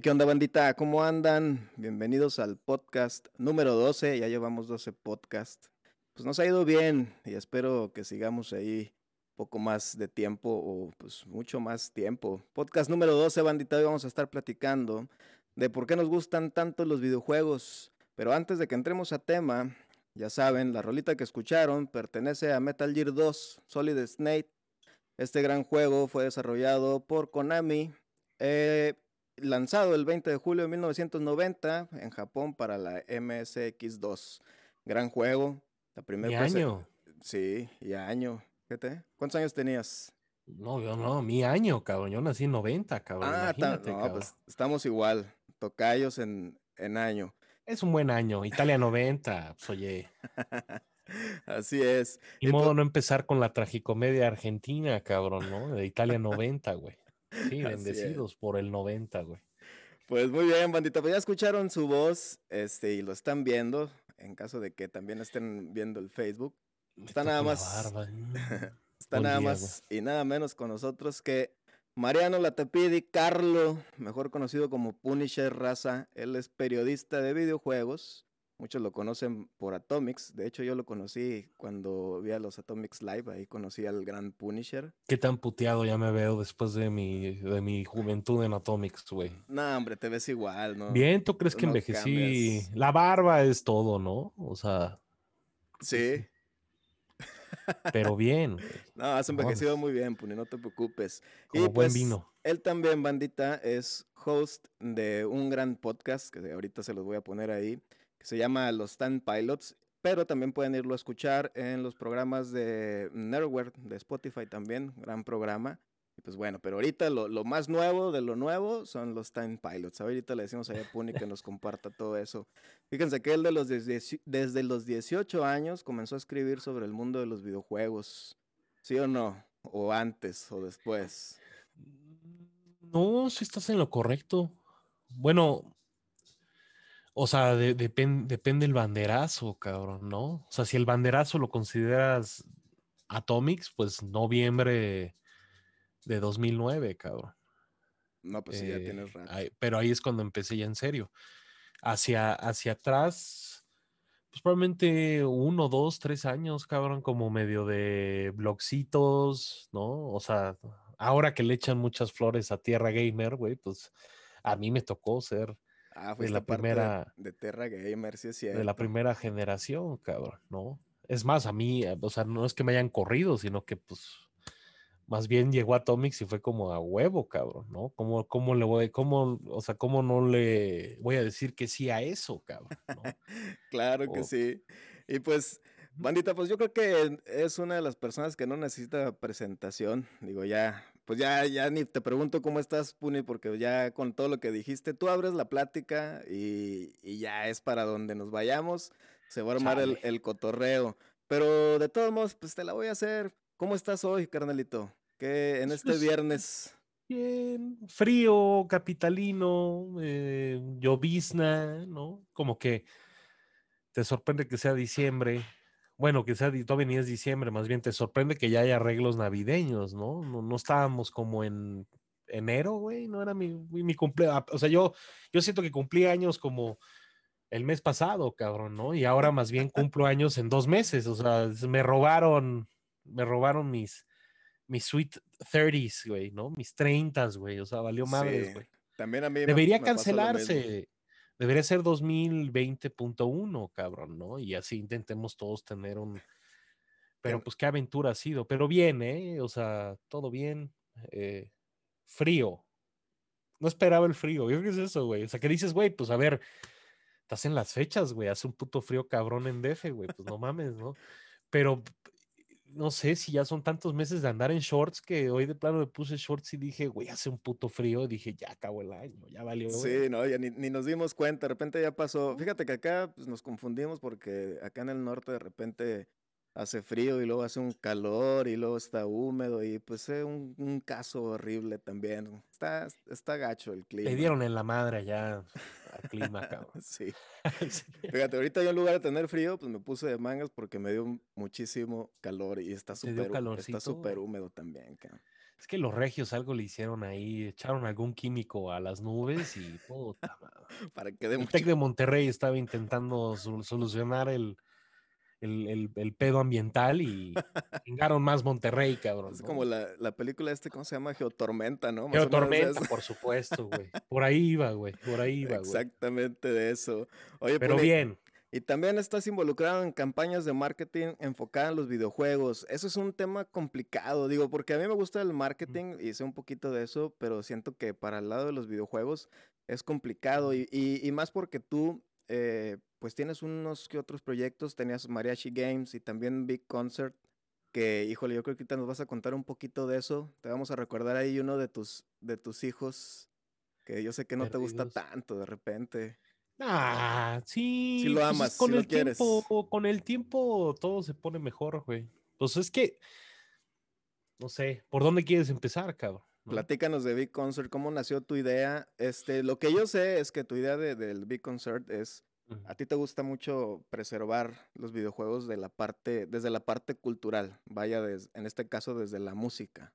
¿Qué onda bandita? ¿Cómo andan? Bienvenidos al podcast número 12, ya llevamos 12 podcasts. Pues nos ha ido bien y espero que sigamos ahí poco más de tiempo o pues mucho más tiempo. Podcast número 12, bandita, hoy vamos a estar platicando de por qué nos gustan tanto los videojuegos. Pero antes de que entremos a tema, ya saben, la rolita que escucharon pertenece a Metal Gear 2 Solid Snake. Este gran juego fue desarrollado por Konami. Eh, lanzado el 20 de julio de 1990 en Japón para la MSX2. Gran juego. La primera año. Sí, y año. ¿Qué ¿Cuántos años tenías? No, yo no, mi año, cabrón. Yo nací en 90, cabrón. Ah, no, pues estamos igual. Tocayos en, en año. Es un buen año. Italia 90, pues oye. Así es. Y modo no empezar con la tragicomedia argentina, cabrón, ¿no? De Italia 90, güey. Sí, bendecidos por el 90, güey. Pues muy bien, bandita. Pues ya escucharon su voz este, y lo están viendo. En caso de que también estén viendo el Facebook. Está nada más. está nada más y nada menos con nosotros que Mariano Latapidi, Carlo, mejor conocido como Punisher Raza, él es periodista de videojuegos. Muchos lo conocen por Atomics. De hecho, yo lo conocí cuando vi a los Atomics Live. Ahí conocí al gran Punisher. Qué tan puteado ya me veo después de mi, de mi juventud en Atomics, güey. No, hombre, te ves igual, ¿no? Bien, ¿tú crees que envejecí? La barba es todo, ¿no? O sea. Sí. Pero bien. No, has envejecido muy bien, Puni, no te preocupes. Como y buen pues, vino. Él también, bandita, es host de un gran podcast que ahorita se los voy a poner ahí se llama Los Stand Pilots, pero también pueden irlo a escuchar en los programas de Nerdware, de Spotify también, gran programa. Y pues bueno, pero ahorita lo, lo, más nuevo de lo nuevo son los Time Pilots. Ahorita le decimos a Puni que nos comparta todo eso. Fíjense que él de los desde los 18 años comenzó a escribir sobre el mundo de los videojuegos. ¿Sí o no? ¿O antes o después? No, si estás en lo correcto. Bueno, o sea, depende el banderazo, cabrón, ¿no? O sea, si el banderazo lo consideras Atomics, pues noviembre de 2009, cabrón. No, pues sí, ya tienes eh, razón. pero ahí es cuando empecé ya en serio. Hacia, hacia atrás, pues probablemente uno, dos, tres años, cabrón, como medio de blogcitos, ¿no? O sea, ahora que le echan muchas flores a Tierra Gamer, güey, pues a mí me tocó ser Ah, fue la primera de, Terra Gamer, sí es cierto. De la primera generación, cabrón, ¿no? Es más, a mí, o sea, no es que me hayan corrido, sino que pues más bien llegó a Atomics y fue como a huevo, cabrón, ¿no? ¿Cómo, cómo le voy, cómo, o sea, cómo no le voy a decir que sí a eso, cabrón? claro que sí. Y pues, bandita, pues yo creo que es una de las personas que no necesita presentación. Digo, ya pues ya, ya ni te pregunto cómo estás, Puni, porque ya con todo lo que dijiste, tú abres la plática y, ya es para donde nos vayamos, se va a armar el, cotorreo. Pero de todos modos, pues te la voy a hacer. ¿Cómo estás hoy, carnalito? Que en este pues, viernes. Bien, frío, capitalino, eh, llovizna, ¿no? Como que te sorprende que sea diciembre bueno, sea, todavía ni es diciembre, más bien te sorprende que ya haya arreglos navideños, ¿no? No, estábamos como en enero, güey, no era mi, mi cumpleaños, o sea, yo, yo siento que cumplí años como el mes pasado, cabrón, ¿no? Y ahora más bien cumplo años en dos meses, o sea, me robaron, me robaron mis, mis sweet 30s, güey, ¿no? Mis 30 güey, o sea, valió madres, güey. También a mí Debería cancelarse debería ser 2020.1, cabrón, ¿no? Y así intentemos todos tener un... Pero pues qué aventura ha sido, pero bien, ¿eh? O sea, todo bien. Eh, frío. No esperaba el frío. Yo creo que es eso, güey. O sea, que dices, güey, pues a ver, estás en las fechas, güey. Hace un puto frío cabrón en DF, güey. Pues no mames, ¿no? Pero no sé si ya son tantos meses de andar en shorts que hoy de plano me puse shorts y dije, güey, hace un puto frío. Dije, ya acabó el año, ya valió. Sí, no, ya ni, nos dimos cuenta. De repente ya pasó. Fíjate que acá pues, nos confundimos porque acá en el norte de repente hace frío y luego hace un calor y luego está húmedo y pues es un, un, caso horrible también. Está, está gacho el clima. Le dieron en la madre ya al clima, cabrón. sí. Fíjate, ahorita yo en lugar de tener frío, pues me puse de mangas porque me dio muchísimo calor y está súper está súper húmedo también, cabrón. Es que los regios algo le hicieron ahí, echaron algún químico a las nubes y puta Para que de El Tec de Monterrey estaba intentando solucionar el, el, el, pedo ambiental y vengaron más Monterrey, cabrón. Es como la, la, película este, ¿cómo se llama? Geotormenta, ¿no? Geotormenta, por supuesto, güey. Por ahí iba, güey. Por ahí iba, güey. Exactamente de eso. Oye, pero bien. Y también estás involucrado en campañas de marketing enfocadas en los videojuegos. Eso es un tema complicado, digo, porque a mí me gusta el marketing y sé un poquito de eso, pero siento que para el lado de los videojuegos es complicado y, y, y más porque tú eh, pues tienes unos que otros proyectos, tenías Mariachi Games y también Big Concert, que híjole, yo creo que ahorita nos vas a contar un poquito de eso. Te vamos a recordar ahí uno de tus, de tus hijos, que yo sé que no te gusta tanto de repente. Ah, sí. Si lo pues, amas, con el tiempo, Con el tiempo todo se pone mejor, güey. Pues es que, no sé, ¿por dónde quieres empezar, cabrón? Platícanos de Big Concert, ¿cómo nació tu idea? Este, lo que yo sé es que tu idea de, del Big Concert es, a ti te gusta mucho preservar los videojuegos de la parte, desde la parte cultural, vaya, en este caso desde la música.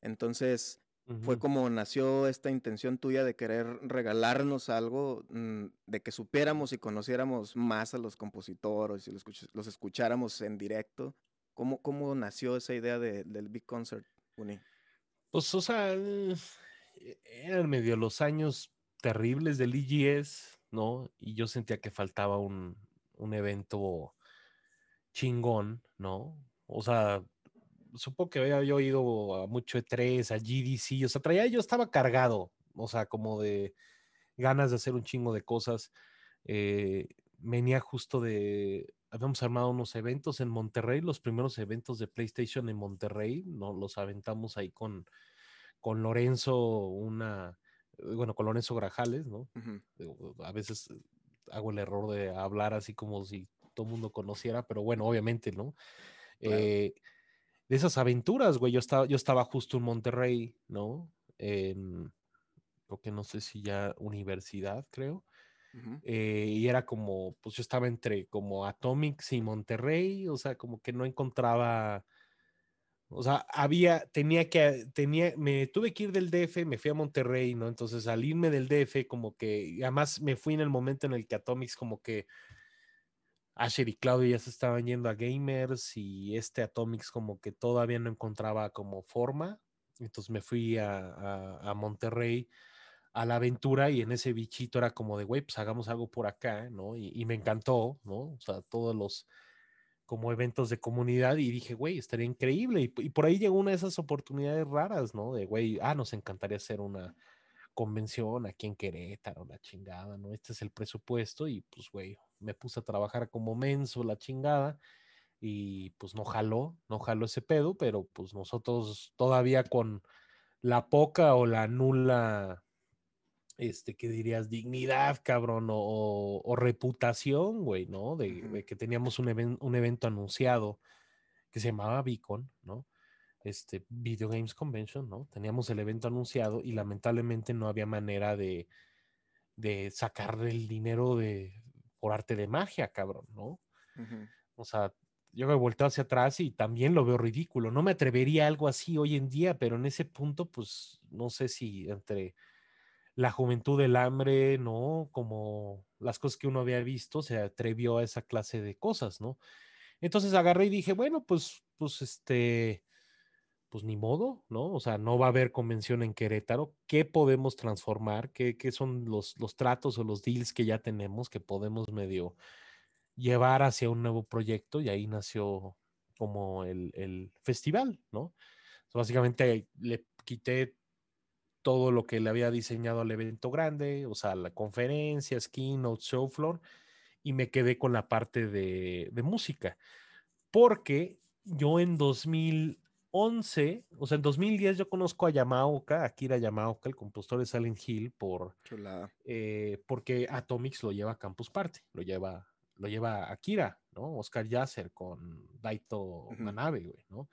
Entonces, fue como nació esta intención tuya de querer regalarnos algo, mm, de que supiéramos y conociéramos más a los compositores y los, escucháramos en directo. ¿Cómo, ¿Cómo nació esa idea del Big Concert, Uni? Pues, o sea, eh, eran medio los años terribles del EGS, ¿no? Y yo sentía que faltaba un, un evento chingón, ¿no? O sea, supongo que había yo ido a mucho E3, a GDC, o sea, traía, yo estaba cargado, o sea, como de ganas de hacer un chingo de cosas. Eh, venía justo de, habíamos armado unos eventos en Monterrey, los primeros eventos de PlayStation en Monterrey, ¿no? Los aventamos ahí con, con Lorenzo, una, bueno, con Lorenzo Grajales, ¿no? A veces hago el error de hablar así como si todo el mundo conociera, pero bueno, obviamente, ¿no? Eh, de esas aventuras, güey. Yo estaba, yo estaba justo en Monterrey, ¿no? En, creo que no sé si ya universidad, creo. Eh, y era como, pues yo estaba entre como Atomics y Monterrey, o sea, como que no encontraba, o sea, había, tenía que, tenía, me tuve que ir del DF, me fui a Monterrey, ¿no? Entonces al irme del DF, como que, además me fui en el momento en el que Atomics como que Asher y Claudio ya se estaban yendo a gamers y este Atomics como que todavía no encontraba como forma. Entonces me fui a, Monterrey a la aventura y en ese bichito era como de, güey, pues hagamos algo por acá, ¿no? Y, me encantó, ¿no? O sea, todos los como eventos de comunidad y dije, güey, estaría increíble. Y, y por ahí llegó una de esas oportunidades raras, ¿no? De, güey, ah, nos encantaría hacer una, convención aquí en Querétaro, la chingada, ¿no? Este es el presupuesto y pues, güey, me puse a trabajar como menso, la chingada, y pues no jaló, no jaló ese pedo, pero pues nosotros todavía con la poca o la nula, este, ¿qué dirías? Dignidad, cabrón, o, reputación, güey, ¿no? De, que teníamos un, un evento anunciado que se llamaba Beacon, ¿no? este, Video Games Convention, ¿no? Teníamos el evento anunciado y lamentablemente no había manera de, de sacar el dinero de, por arte de magia, cabrón, ¿no? O sea, yo me he vuelto hacia atrás y también lo veo ridículo. No me atrevería a algo así hoy en día, pero en ese punto, pues, no sé si entre la juventud del hambre, ¿no? Como las cosas que uno había visto, se atrevió a esa clase de cosas, ¿no? Entonces agarré y dije, bueno, pues, pues, este, pues ni modo, ¿no? O sea, no va a haber convención en Querétaro. ¿Qué podemos transformar? ¿Qué, son los, los, tratos o los deals que ya tenemos que podemos medio llevar hacia un nuevo proyecto? Y ahí nació como el, festival, ¿no? básicamente le quité todo lo que le había diseñado al evento grande, o sea, la conferencia, keynote, show floor, y me quedé con la parte de, de música. Porque yo en 2000 11, o sea, en 2010 yo conozco a Yamaoka, Akira Yamaoka, el compositor de Silent Hill, por, eh, porque Atomics lo lleva a Campus Party, lo lleva, lo lleva Akira, ¿no? Oscar Yasser con Daito Manabe, güey, ¿no?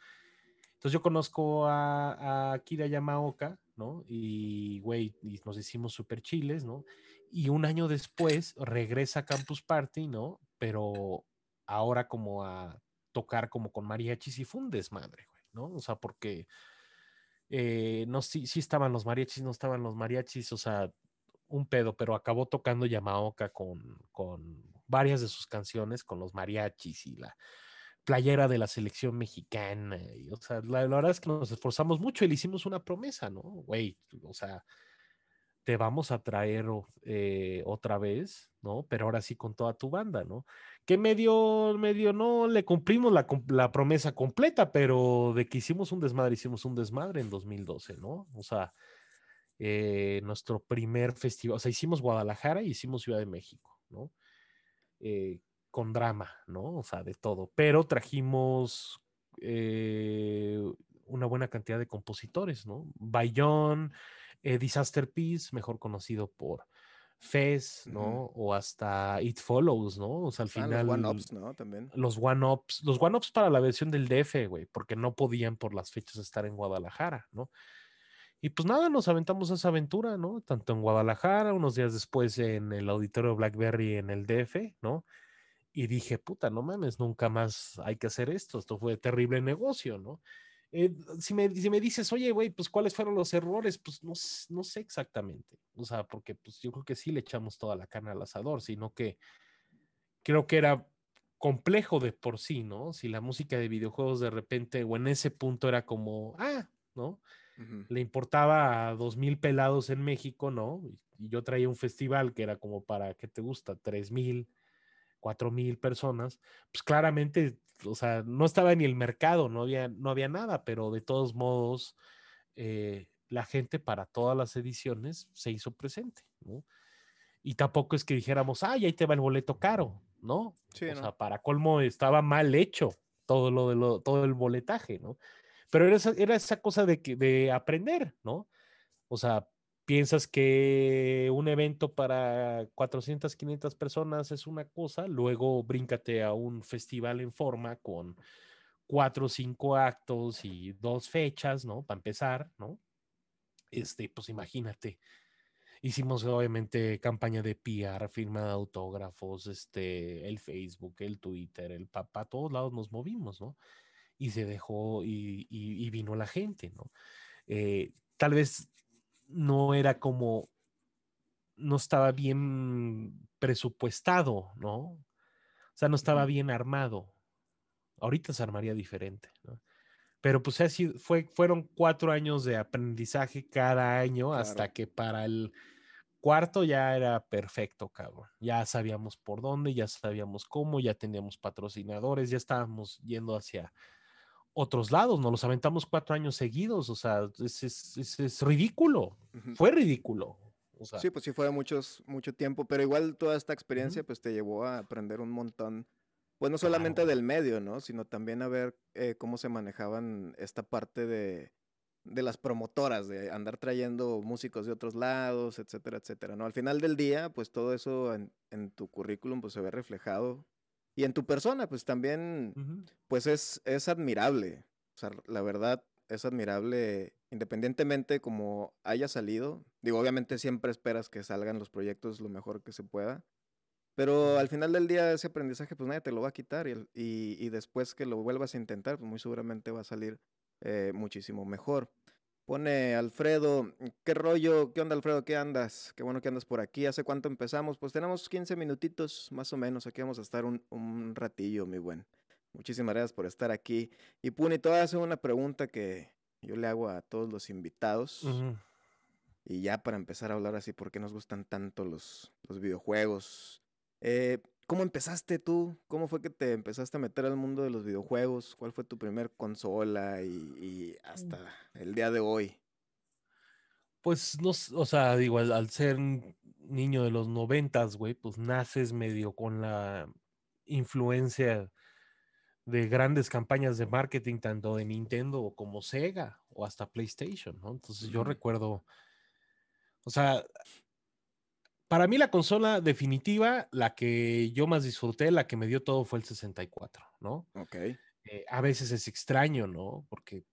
Entonces yo conozco a, Akira Yamaoka, ¿no? Y, güey, nos hicimos súper chiles, ¿no? Y un año después regresa a Campus Party, ¿no? Pero ahora como a tocar como con mariachis y fundes, madre, güey. ¿no? O sea, porque eh, no, sí, sí estaban los mariachis, no estaban los mariachis, o sea, un pedo, pero acabó tocando Yamaoka con, con varias de sus canciones, con los mariachis y la playera de la selección mexicana. Y, o sea, la, verdad es que nos esforzamos mucho y le hicimos una promesa, ¿no? Güey, o sea, te vamos a traer eh, otra vez, ¿no? Pero ahora sí con toda tu banda, ¿no? Que medio, medio no le cumplimos la, promesa completa, pero de que hicimos un desmadre, hicimos un desmadre en 2012, ¿no? O sea, eh, nuestro primer festival, o sea, hicimos Guadalajara y hicimos Ciudad de México, ¿no? Eh, con drama, ¿no? O sea, de todo, pero trajimos una buena cantidad de compositores, ¿no? Bayón, eh, Disaster Peace, mejor conocido por Fez, ¿no? O hasta It Follows, ¿no? O sea, al final. Los one-ups, ¿no? También. Los one-ups. Los one-ups para la versión del DF, güey, porque no podían por las fechas estar en Guadalajara, ¿no? Y pues nada, nos aventamos esa aventura, ¿no? Tanto en Guadalajara, unos días después en el auditorio Blackberry en el DF, ¿no? Y dije, puta, no mames, nunca más hay que hacer esto. Esto fue terrible negocio, ¿no? Eh, si, me, si me dices, oye, güey, pues cuáles fueron los errores, pues no, no sé exactamente. O sea, porque pues yo creo que sí le echamos toda la carne al asador, sino que creo que era complejo de por sí, ¿no? Si la música de videojuegos de repente o en ese punto era como, ah, ¿no? Le importaba a dos mil pelados en México, ¿no? Y yo traía un festival que era como para, ¿qué te gusta? Tres mil, cuatro mil personas. Pues claramente, o sea, no estaba ni el mercado, no había, no había nada, pero de todos modos, eh, la gente para todas las ediciones se hizo presente, ¿no? Y tampoco es que dijéramos, ay, ahí te va el boleto caro, ¿no? Sí, o sea, para colmo estaba mal hecho todo lo de lo, todo el boletaje, ¿no? Pero era esa, era esa cosa de, de aprender, ¿no? O sea, piensas que un evento para 400, 500 personas es una cosa, luego bríncate a un festival en forma con cuatro o cinco actos y dos fechas, ¿no? Para empezar, ¿no? Este, pues imagínate. Hicimos obviamente campaña de PR, firma de autógrafos, este, el Facebook, el Twitter, el papá, todos lados nos movimos, ¿no? y se dejó y, vino la gente, ¿no? Eh, tal vez no era como, no estaba bien presupuestado, ¿no? O sea, no estaba bien armado. Ahorita se armaría diferente, ¿no? Pero pues así fue, fueron cuatro años de aprendizaje cada año hasta que para el cuarto ya era perfecto, cabrón. Ya sabíamos por dónde, ya sabíamos cómo, ya teníamos patrocinadores, ya estábamos yendo hacia otros lados, nos los aventamos cuatro años seguidos, o sea, es, es, ridículo, fue ridículo. sí, pues sí fue muchos, mucho tiempo, pero igual toda esta experiencia pues te llevó a aprender un montón, pues no solamente del medio, ¿no? Sino también a ver eh, cómo se manejaban esta parte de, de las promotoras, de andar trayendo músicos de otros lados, etcétera, etcétera, ¿no? Al final del día, pues todo eso en, en tu currículum pues se ve reflejado y en tu persona, pues también, pues es, es admirable. O sea, la verdad es admirable independientemente como haya salido. Digo, obviamente siempre esperas que salgan los proyectos lo mejor que se pueda. Pero al final del día ese aprendizaje pues nadie te lo va a quitar y, y, y después que lo vuelvas a intentar pues muy seguramente va a salir eh, muchísimo mejor. Pone Alfredo, ¿qué rollo? ¿Qué onda Alfredo? ¿Qué andas? Qué bueno que andas por aquí. ¿Hace cuánto empezamos? Pues tenemos 15 minutitos más o menos. Aquí vamos a estar un, un ratillo, mi buen. Muchísimas gracias por estar aquí. Y Puni, te voy a hacer una pregunta que yo le hago a todos los invitados. Y ya para empezar a hablar así, ¿por qué nos gustan tanto los, los videojuegos? Eh, ¿Cómo empezaste tú? ¿Cómo fue que te empezaste a meter al mundo de los videojuegos? ¿Cuál fue tu primer consola y, mm. hasta el día de hoy? Pues no, o sea, digo, al, ser niño de los noventas, güey, pues naces medio con la influencia de grandes campañas de marketing, tanto de Nintendo como Sega o hasta PlayStation, ¿no? Entonces yo recuerdo, o sea, para mí la consola definitiva, la que yo más disfruté, la que me dio todo fue el 64, ¿no? Ok. Eh, a veces es extraño, ¿no? Porque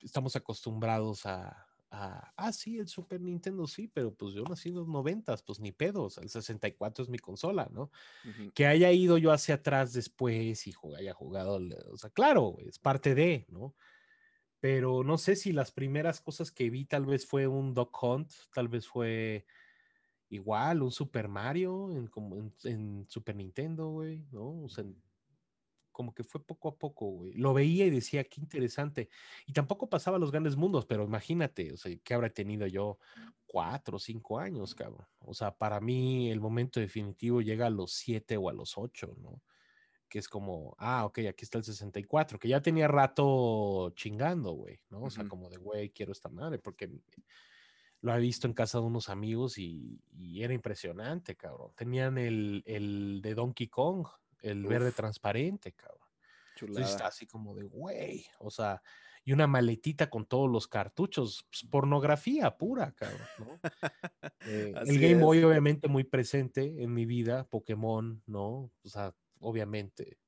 estamos acostumbrados a, ah, sí, el Super Nintendo sí, pero pues yo nací en los noventas, pues ni pedos, el 64 es mi consola, ¿no? Que haya ido yo hacia atrás después y haya jugado, o sea, claro, es parte de, ¿no? Pero no sé si las primeras cosas que vi tal vez fue un Dog Hunt, tal vez fue igual un Super Mario en, como en, Super Nintendo, güey, ¿no? O sea, como que fue poco a poco, güey. Lo veía y decía, qué interesante. Y tampoco pasaba los grandes mundos, pero imagínate, o sea, que habrá tenido yo cuatro o cinco años, cabrón. O sea, para mí el momento definitivo llega a los siete o a los ocho, ¿no? Que es como, ah, ok, aquí está el 64, que ya tenía rato chingando, güey, ¿no? O sea, como de, güey, quiero esta madre, porque lo he visto en casa de unos amigos y, era impresionante, cabrón. Tenían el, el de Donkey Kong, el verde transparente, cabrón. Chulada. así como de, güey, o sea, y una maletita con todos los cartuchos, pues, pornografía pura, cabrón, ¿no? Eh, el Game Boy obviamente muy presente en mi vida, Pokémon, ¿no? O sea, obviamente,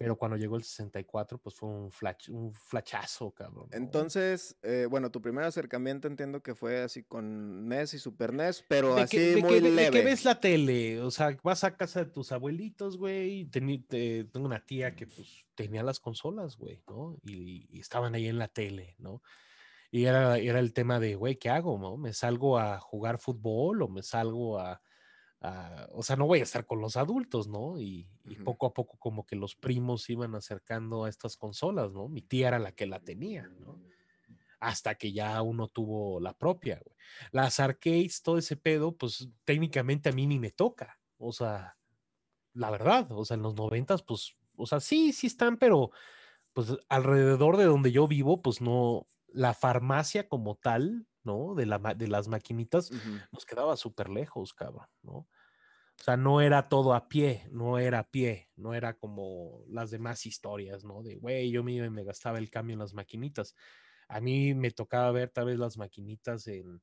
Pero cuando llegó el 64, pues fue un, flash, un flachazo, cabrón. Entonces, eh, bueno, tu primer acercamiento entiendo que fue así con NES y Super NES, pero así muy leve. De que ves la tele, o sea, vas a casa de tus abuelitos, güey, y tengo una tía que pues tenía las consolas, güey, ¿no? Y, y, estaban ahí en la tele, ¿no? Y era, era el tema de, güey, ¿qué hago, no? ¿Me salgo a jugar fútbol o me salgo a o sea, no voy a estar con los adultos, ¿no? Y, poco a poco como que los primos iban acercando a estas consolas, ¿no? Mi tía era la que la tenía, ¿no? Hasta que ya uno tuvo la propia, güey. Las arcades, todo ese pedo, pues técnicamente a mí ni me toca, o sea, la verdad, o sea, en los noventas, pues, o sea, sí, sí están, pero pues alrededor de donde yo vivo, pues no, la farmacia como tal, ¿no? De, la, de las maquinitas, nos quedaba súper lejos, cabrón, ¿no? O sea, no era todo a pie, no era a pie, no era como las demás historias, ¿no? De, güey, yo me, me gastaba el cambio en las maquinitas. A mí me tocaba ver tal vez las maquinitas en,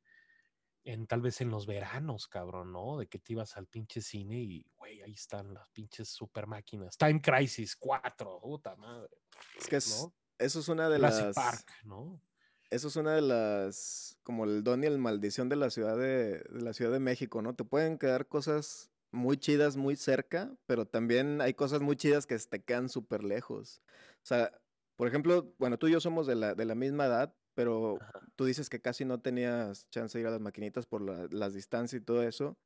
en tal vez en los veranos, cabrón, ¿no? De que te ibas al pinche cine y, güey, ahí están las pinches super máquinas. Time Crisis 4, puta madre. Es que eso es una de las... Park, ¿no? Eso es una de las, como el don y el maldición de la ciudad de, la Ciudad de México, ¿no? Te pueden quedar cosas muy chidas muy cerca, pero también hay cosas muy chidas que te quedan súper lejos. O sea, por ejemplo, bueno, tú y yo somos de la, de la misma edad, pero tú dices que casi no tenías chance de ir a las maquinitas por las distancias y todo eso.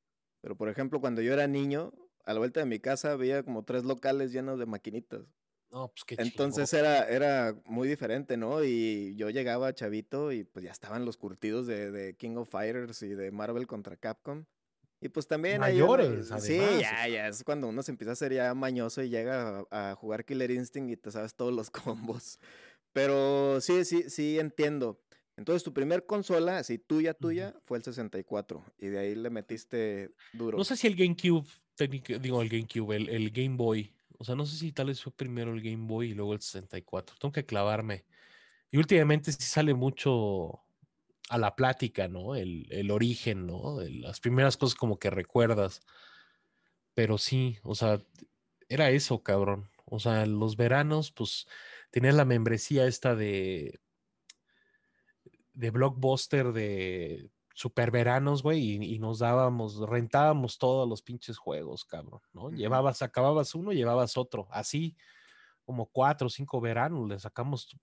Pero, por ejemplo, cuando yo era niño, a la vuelta de mi casa había como tres locales llenos de maquinitas. Pues, Entonces era, era muy diferente, ¿no? Y yo llegaba chavito y pues ya estaban los curtidos de, King of Fighters y de Marvel contra Capcom. Y pues también Mayores, Sí, ya, ya, es cuando uno se empieza a ser ya mañoso y llega a, jugar Killer Instinct y te sabes todos los combos. Pero sí, sí, sí entiendo. Entonces tu primer consola, así tuya, tuya, fue el 64. Y de ahí le metiste duro. No sé si el GameCube, digo el GameCube, el Game Boy o sea, no sé si tal vez fue primero el Game Boy y luego el 64. Tengo que clavarme. Y últimamente sí sale mucho a la plática, ¿no? El, origen, ¿no? las primeras cosas como que recuerdas. Pero sí, o sea, era eso, cabrón. O sea, los veranos, pues, tenías la membresía esta de de blockbuster de super veranos, güey, y, nos dábamos, rentábamos todos los pinches juegos, cabrón, ¿no? Llevabas, acababas uno, llevabas otro, así como cuatro o cinco veranos, le sacamos,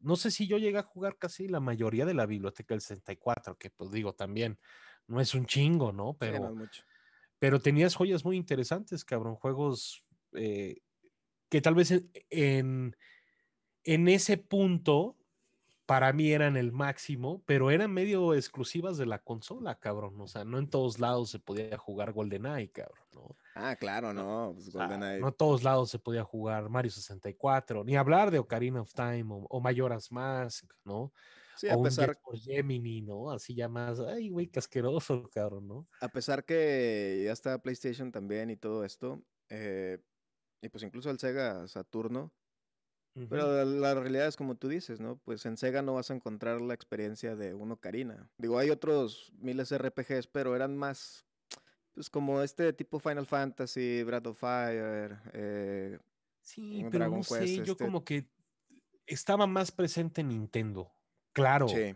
no sé si yo llegué a jugar casi la mayoría de la biblioteca del 64, que pues digo también, no es un chingo, ¿no? Pero, pero tenías joyas muy interesantes, cabrón, juegos eh, que tal vez en, en ese punto para mí eran el máximo, pero eran medio exclusivas de la consola, cabrón. O sea, no en todos lados se podía jugar GoldenEye, cabrón, ¿no? Ah, claro, no, pues GoldenEye. no en todos lados se podía jugar Mario 64, ni hablar de Ocarina of Time o, Majora's Mask, ¿no? Sí, a pesar... por Gemini, ¿no? Así ya más, ay, güey, casqueroso, cabrón, ¿no? A pesar que ya está PlayStation también y todo esto, eh, y pues incluso el Sega Saturno, pero la realidad es como tú dices, ¿no? Pues en Sega no vas a encontrar la experiencia de uno Karina. Digo, hay otros miles RPGs, pero eran más, pues como este tipo Final Fantasy, Breath of Fire. Eh, sí, pero no sé, yo este como que estaba más presente en Nintendo. Claro. Sí.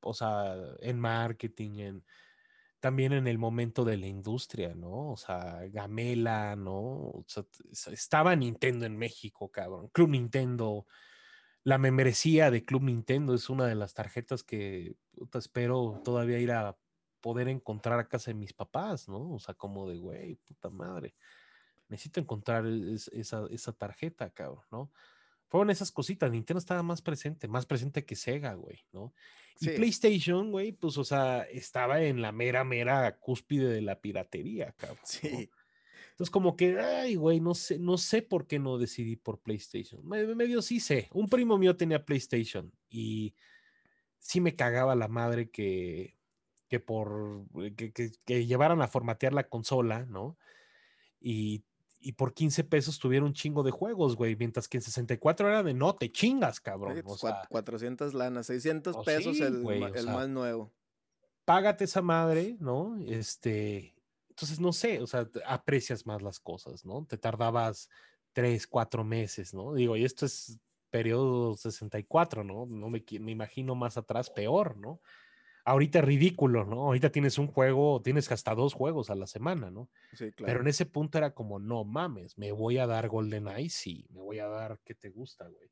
O sea, en marketing, en también en el momento de la industria, ¿no? O sea, Gamela, ¿no? O sea, estaba Nintendo en México, cabrón. Club Nintendo. La membresía de Club Nintendo es una de las tarjetas que espero todavía ir a poder encontrar a casa de mis papás, ¿no? O sea, como de, güey, puta madre. Necesito encontrar esa, esa tarjeta, cabrón, ¿no? Fueron esas cositas. Nintendo estaba más presente, más presente que Sega, güey, ¿no? Y PlayStation, güey, pues, o sea, estaba en la mera, mera cúspide de la piratería, cabrón. Sí. Entonces, como que, ay, güey, no sé, no sé por qué no decidí por PlayStation. Medio sí sé. Un primo mío tenía PlayStation y sí me cagaba la madre que, que por que, que llevaran a formatear la consola, ¿no? Y y por 15 pesos tuvieron un chingo de juegos, güey, mientras que en 64 era de no, te chingas, cabrón. o 400 lanas, 600 pesos el, más nuevo. Págate esa madre, ¿no? Este, entonces no sé, o sea, aprecias más las cosas, ¿no? Te tardabas tres, cuatro meses, ¿no? Digo, y esto es periodo 64, ¿no? No me, me imagino más atrás peor, ¿no? Ahorita es ridículo, ¿no? Ahorita tienes un juego, tienes hasta dos juegos a la semana, ¿no? Sí, claro. Pero en ese punto era como, no mames, me voy a dar Golden Eye, sí, me voy a dar, ¿qué te gusta, güey?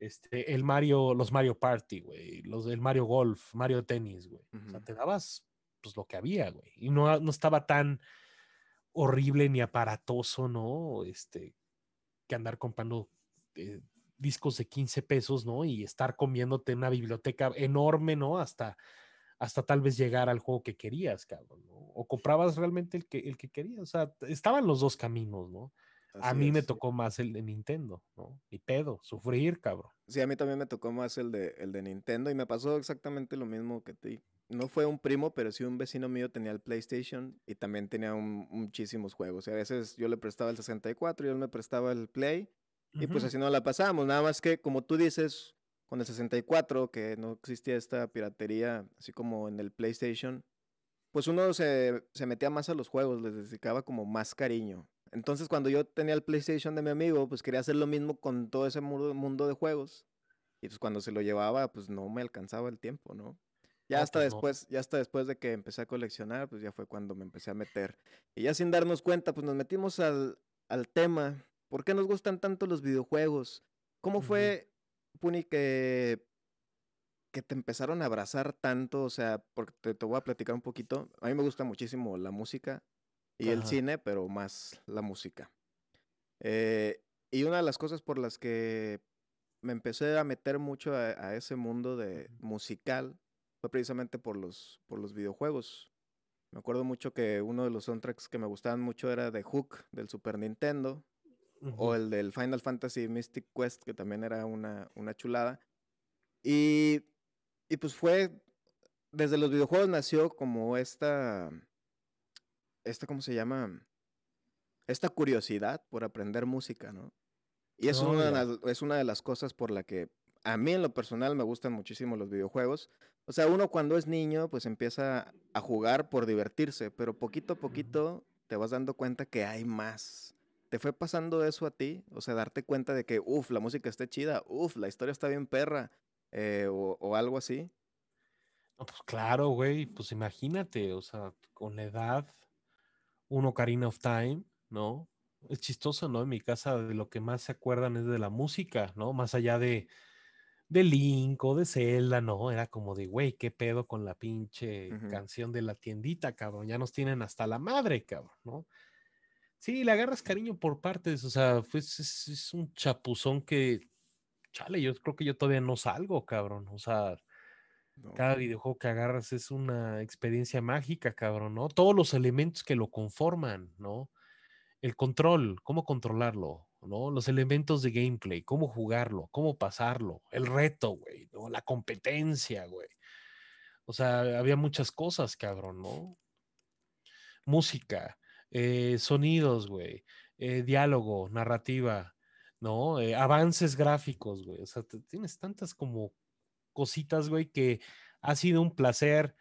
Este, el Mario, los Mario Party, güey, los del Mario Golf, Mario Tennis, güey. O sea, te dabas, pues, lo que había, güey. Y no, no estaba tan horrible ni aparatoso, ¿no? Este, que andar comprando eh, discos de 15 pesos, ¿no? Y estar comiéndote una biblioteca enorme, ¿no? Hasta, hasta tal vez llegar al juego que querías, cabrón, ¿no? O comprabas realmente el que, el que querías. O sea, estaban los dos caminos, ¿no? a mí me tocó más el de Nintendo, ¿no? Y pedo, sufrir, cabrón. Sí, a mí también me tocó más el de, el de Nintendo y me pasó exactamente lo mismo que ti. No fue un primo, pero sí un vecino mío tenía el PlayStation y también tenía un- muchísimos juegos. Y a veces yo le prestaba el 64 y él me prestaba el Play y pues así no la pasábamos. Nada más que, como tú dices, con el 64, que no existía esta piratería, así como en el PlayStation, pues uno se, se metía más a los juegos, les dedicaba como más cariño. Entonces, cuando yo tenía el PlayStation de mi amigo, pues quería hacer lo mismo con todo ese mundo, de juegos. Y pues cuando se lo llevaba, pues no me alcanzaba el tiempo, ¿no? Ya hasta pues no. después, ya hasta después de que empecé a coleccionar, pues ya fue cuando me empecé a meter. Y ya sin darnos cuenta, pues nos metimos al, al tema. ¿Por qué nos gustan tanto los videojuegos? ¿Cómo fue, Puni, que, que te empezaron a abrazar tanto? O sea, porque te, te voy a platicar un poquito. A mí me gusta muchísimo la música y el cine, pero más la música. Eh, y una de las cosas por las que me empecé a meter mucho a, a ese mundo de musical fue precisamente por los, por los videojuegos. Me acuerdo mucho que uno de los soundtracks que me gustaban mucho era de Hook del Super Nintendo o el del Final Fantasy Mystic Quest, que también era una, una chulada. Y, y pues fue, desde los videojuegos nació como esta, esta, ¿cómo se llama? Esta curiosidad por aprender música, ¿no? Y eso Oh, es, una de ya. las, es una de las cosas por la que a mí en lo personal me gustan muchísimo los videojuegos. O sea, uno cuando es niño pues empieza a jugar por divertirse, pero poquito a poquito te vas dando cuenta que hay más. ¿Te fue pasando eso a ti? O sea, darte cuenta de que, uff, la música está chida, uff, la historia está bien perra, eh, o, o algo así. No, pues claro, güey, pues imagínate, o sea, con la edad, un Ocarina of Time, ¿no? Es chistoso, ¿no? En mi casa de lo que más se acuerdan es de la música, ¿no? Más allá de, de Link o de Zelda, ¿no? Era como de, güey, ¿qué pedo con la pinche canción de la tiendita, cabrón? Ya nos tienen hasta la madre, cabrón, ¿no? Sí, le agarras cariño por partes, o sea, pues es, es un chapuzón que, chale, yo creo que yo todavía no salgo, cabrón, o sea, No. cada videojuego que agarras es una experiencia mágica, cabrón, ¿no? Todos los elementos que lo conforman, ¿no? El control, cómo controlarlo, ¿no? Los elementos de gameplay, cómo jugarlo, cómo pasarlo, el reto, güey, ¿no? La competencia, güey. O sea, había muchas cosas, cabrón, ¿no? Música, eh, sonidos, güey, eh, diálogo, narrativa, ¿no? Eh, avances gráficos, güey. O sea, tienes tantas como cositas, güey, que ha sido un placer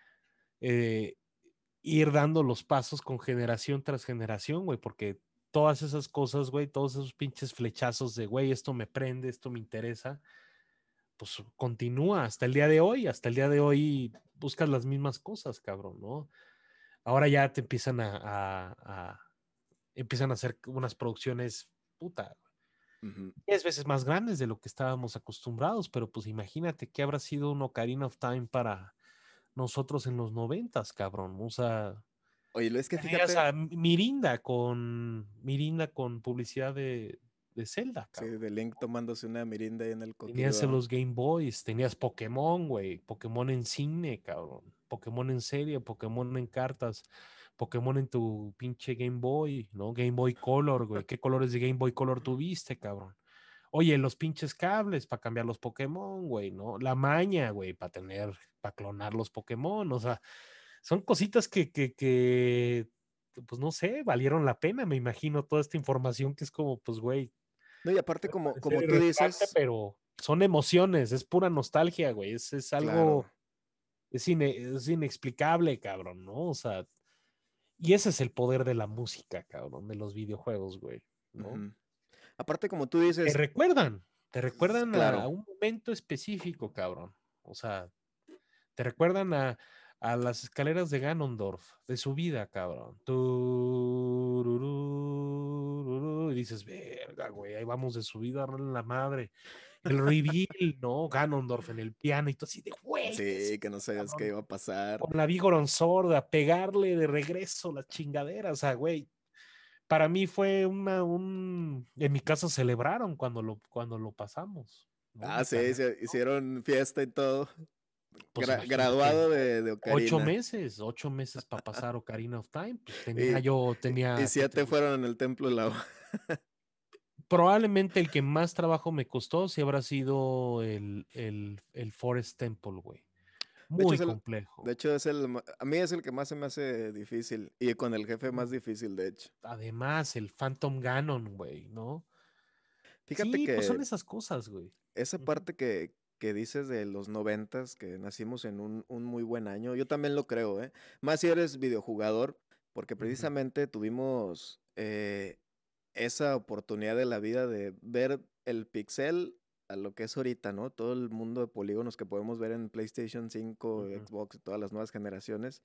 ir dando los pasos con generación tras generación, güey, porque todas esas cosas, güey, todos esos pinches flechazos de, güey, esto me prende, esto me interesa, pues continúa hasta el día de hoy, hasta el día de hoy buscas las mismas cosas, cabrón, ¿no? Ahora ya te empiezan a, a- a- empiezan a hacer unas producciones, puta, Ujú. 10 veces más grandes de lo que estábamos acostumbrados, pero pues imagínate qué habrá sido un Ocarina of Time para nosotros en los noventas, cabrón. O sea, Oye, es que tenías fíjate, a Mirinda con Mirinda con publicidad de, de Zelda, sí, cabrón. de Link tomándose una mirinda ahí en el Tenías coquillo. los Game Boys, tenías Pokémon, güey, Pokémon en cine, cabrón. Pokémon en serie, Pokémon en cartas, Pokémon en tu pinche Game Boy, ¿no? Game Boy Color, güey. ¿Qué colores de Game Boy Color tuviste, cabrón? Oye, los pinches cables para cambiar los Pokémon, güey, ¿no? La maña, güey, para tener, para clonar los Pokémon, o sea, son cositas que, que, que, pues no sé, valieron la pena, me imagino, toda esta información que es como, pues, güey, No, y aparte, como, como tú dices, pero son emociones, es pura nostalgia, güey, es, es algo, claro, es, ine- es inexplicable, cabrón, ¿no? O sea, y ese es el poder de la música, cabrón, de los videojuegos, güey, ¿no? Aparte, como tú Te dices, recuerdan, te recuerdan a- claro. a, un momento específico, cabrón. O sea, te recuerdan a, a las escaleras de Ganondorf, de su vida, cabrón. Y dices, verga, güey, ahí vamos de su vida, en la madre. El reveal, ¿no? Ganondorf en el piano y todo así de, güey, sí, que no sabías qué iba a pasar. con la Vigoron Sword a pegarle de regreso las chingaderas, o sea, güey. Para mí fue una, un, en mi casa celebraron cuando lo, cuando lo pasamos. ¿no? Ah, sí, se hicieron fiesta y todo. pues Gra- graduado de, de Ocho Ocarina. meses, ocho meses para pasar Ocarina of Time. Pues tenía Y- yo, tenía. Y ¿qué siete fueron en el Templo Agua. Probablemente el que más trabajo me costó si habrá sido el, el, el Forest Temple, güey. Muy el- complejo. De hecho, es el, a mí es el que más se me hace difícil. Y con el jefe más difícil, de hecho. Además, el Phantom Ganon, güey, ¿no? Fíjate sí, que pues son esas cosas, güey. esa parte que, que dices de los noventas, que nacimos en un, un muy buen año, yo también lo creo, ¿eh? Más si eres videojugador, porque precisamente tuvimos eh, esa oportunidad de la vida de ver el pixel a lo que es ahorita, ¿no? Todo el mundo de polígonos que podemos ver en PlayStation 5, Ujú. Xbox y todas las nuevas generaciones.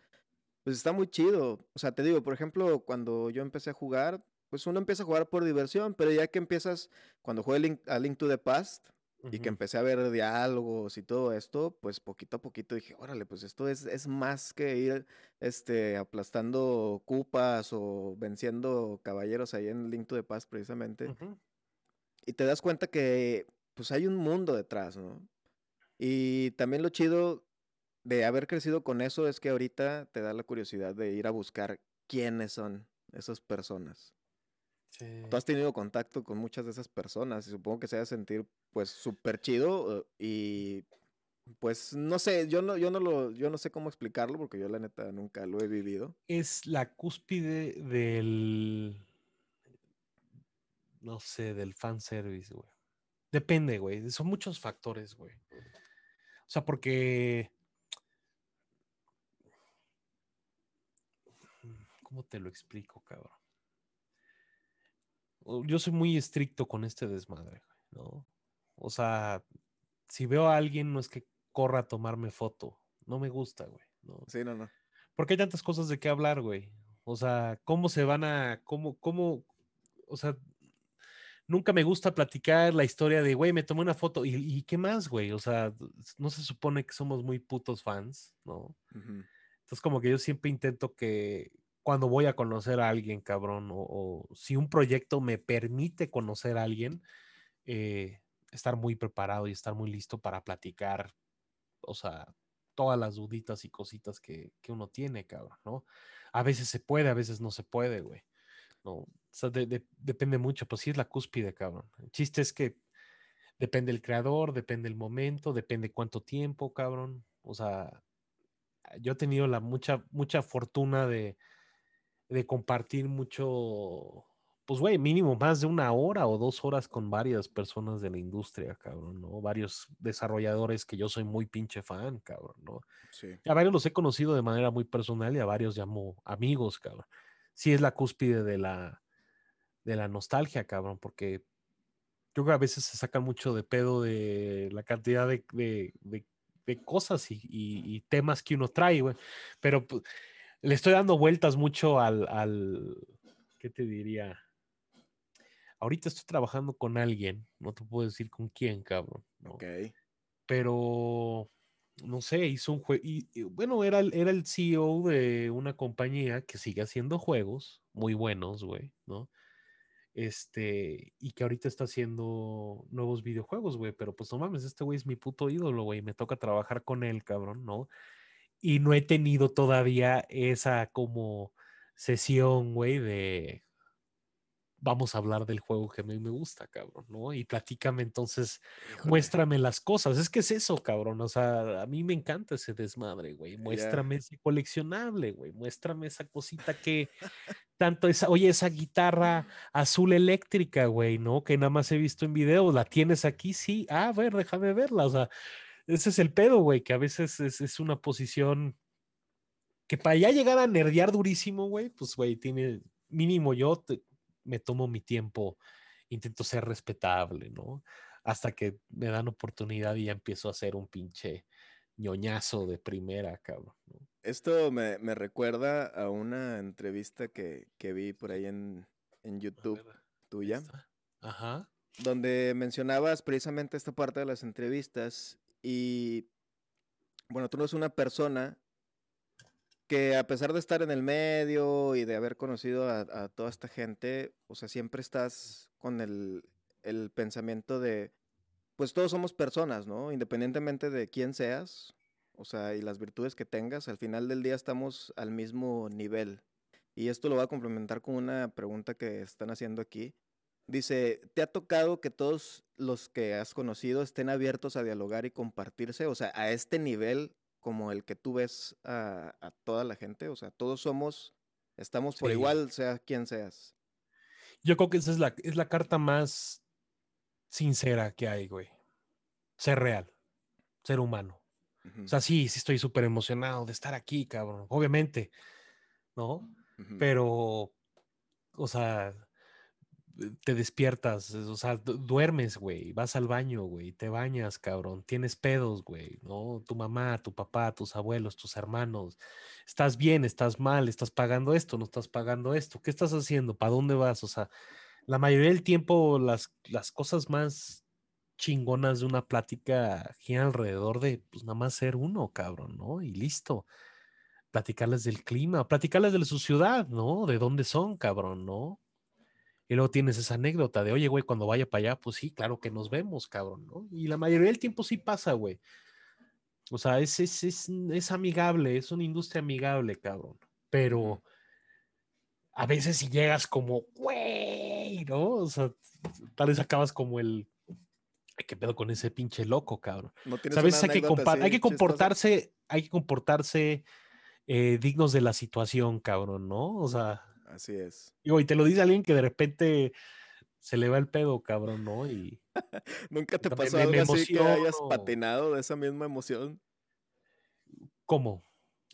Pues está muy chido. O sea, te digo, por ejemplo, cuando yo empecé a jugar, pues uno empieza a jugar por diversión, pero ya que empiezas, cuando jugué Link- a Link to the Past, y que empecé a ver diálogos y todo esto, pues poquito a poquito dije, órale, pues esto es, es más que ir este, aplastando cupas o venciendo caballeros ahí en Link to the Past precisamente. Y te das cuenta que pues hay un mundo detrás, ¿no? Y también lo chido de haber crecido con eso es que ahorita te da la curiosidad de ir a buscar quiénes son esas personas. Sí. Tú has tenido contacto con muchas de esas personas y supongo que se va a sentir pues súper chido eh, y pues no sé, yo no, yo no lo, yo no sé cómo explicarlo porque yo la neta nunca lo he vivido. Es la cúspide del. No sé, del fanservice, güey. Depende, güey. Son muchos factores, güey. O sea, porque. ¿Cómo te lo explico, cabrón? Yo soy muy estricto con este desmadre, ¿no? O sea, si veo a alguien, no es que corra a tomarme foto. No me gusta, güey. ¿no? Sí, no, no. Porque hay tantas cosas de qué hablar, güey. O sea, cómo se van a, cómo, cómo, o sea, nunca me gusta platicar la historia de, güey, me tomé una foto y, y qué más, güey. O sea, no se supone que somos muy putos fans, ¿no? Entonces, como que yo siempre intento que cuando voy a conocer a alguien, cabrón, o, si un proyecto me permite conocer a alguien, eh, estar muy preparado y estar muy listo para platicar, o sea, todas las duditas y cositas que, que uno tiene, cabrón, ¿no? A veces se puede, a veces no se puede, güey. No, o sea, de- de- depende mucho, pues sí es la cúspide, cabrón. El chiste es que depende el creador, depende el momento, depende cuánto tiempo, cabrón. O sea, yo he tenido la mucha, mucha fortuna de, de compartir mucho, pues, güey, mínimo más de una hora o dos horas con varias personas de la industria, cabrón, ¿no? Varios desarrolladores que yo soy muy pinche fan, cabrón, ¿no? Sí. A varios los he conocido de manera muy personal y a varios llamo amigos, cabrón. Sí es la cúspide de la, de la nostalgia, cabrón, porque yo creo que a veces se saca mucho de pedo de la cantidad de, de- de- de cosas y, y- y temas que uno trae, güey. Pero pues, le estoy dando vueltas mucho al, al, ¿qué te diría? Ahorita estoy trabajando con alguien, no te puedo decir con quién, cabrón. ¿no? Ok. pero no sé, hizo un juego. Y, y, bueno, era, el- era el CEO de una compañía que sigue haciendo juegos muy buenos, güey, ¿no? Este, y que ahorita está haciendo nuevos videojuegos, güey, pero pues no mames, este güey es mi puto ídolo, güey, me toca trabajar con él, cabrón, ¿no? Y no he tenido todavía esa como sesión, güey, de vamos a hablar del juego que a mí me gusta, cabrón, ¿no? Y platícame entonces Híjole. muéstrame las cosas. Es que es eso, cabrón. O sea, a mí me encanta ese desmadre, güey. Muéstrame ese coleccionable, güey. Muéstrame esa cosita que tanto esa, oye, esa guitarra azul eléctrica, güey, ¿no? Que nada más he visto en video. ¿La tienes aquí? Sí. Ah, a ver, déjame verla. O sea, ese es el pedo, güey, que a veces es, es una posición que para ya llegar a nerdear durísimo, güey, pues, güey, tiene mínimo yo te- me tomo mi tiempo intento ser respetable, ¿no? Hasta que me dan oportunidad y ya empiezo a ser un pinche ñoñazo de primera, cabrón. Esto me, recuerda a una entrevista que, vi por ahí en, en YouTube tuya. Ajá. Donde mencionabas precisamente esta parte de las entrevistas y, bueno, tú no eres una persona que a pesar de estar en el medio y de haber conocido a, toda esta gente, o sea, siempre estás con el, el, pensamiento de, pues todos somos personas, ¿no? Independientemente de quién seas, o sea, y las virtudes que tengas, al final del día estamos al mismo nivel. Y esto lo voy a complementar con una pregunta que están haciendo aquí. Dice, ¿te ha tocado que todos los que has conocido estén abiertos a dialogar y compartirse? O sea, a este nivel como el que tú ves a, toda la gente. O sea, todos somos, estamos por igual, sea quien seas. Yo creo que esa es la, es la carta más sincera que hay, güey. Ser real, ser humano. O sea, sí, sí estoy súper emocionado de estar aquí, cabrón. Obviamente, ¿no? Pero, o sea, te despiertas, o sea, duermes, güey, vas al baño, güey, te bañas, cabrón, tienes pedos, güey, ¿no? Tu mamá, tu papá, tus abuelos, tus hermanos, estás bien, estás mal, estás pagando esto, no estás pagando esto, ¿qué estás haciendo? ¿Para dónde vas? O sea, la mayoría del tiempo las, las cosas más chingonas de una plática giran alrededor de, pues nada más ser uno, cabrón, ¿no? Y listo. Platicarles del clima, platicarles de su ciudad, ¿no? De dónde son, cabrón, ¿no? Y luego tienes esa anécdota de, oye, güey, cuando vaya para allá, pues sí, claro que nos vemos, cabrón, ¿no? Y la mayoría del tiempo sí pasa, güey. O sea, es, es, es, amigable, es una industria amigable, cabrón. Pero a veces si llegas como, güey, ¿no? O sea, tal vez acabas como el, ¿qué pedo con ese pinche loco, cabrón? No a veces hay que, hay que comportarse, hay que comportarse eh, dignos de la situación, cabrón, ¿no? O sea, Así es. Y, te lo dice alguien que de repente se le va el pedo, cabrón, ¿no? Y ¿Nunca te pasó algo así que hayas patinado de esa misma emoción? ¿Cómo?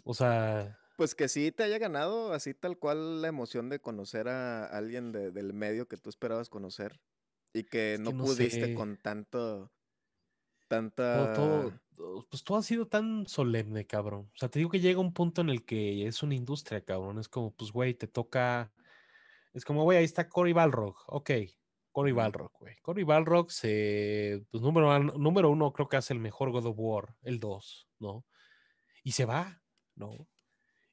O sea... Pues que sí te haya ganado así tal cual la emoción de conocer a alguien del medio que tú esperabas conocer y que no, pudiste con tanto, tanta pues todo ha sido tan solemne, cabrón. O sea, te digo que llega un punto en el que es una industria, cabrón. Es como, pues, güey, te toca. Es como, güey, ahí está Cory Balrog. Ok, Cory Balrog, güey. Cory Balrog, se, pues, número, número uno, creo que hace el mejor God of War, el 2, ¿no? Y se va, ¿no?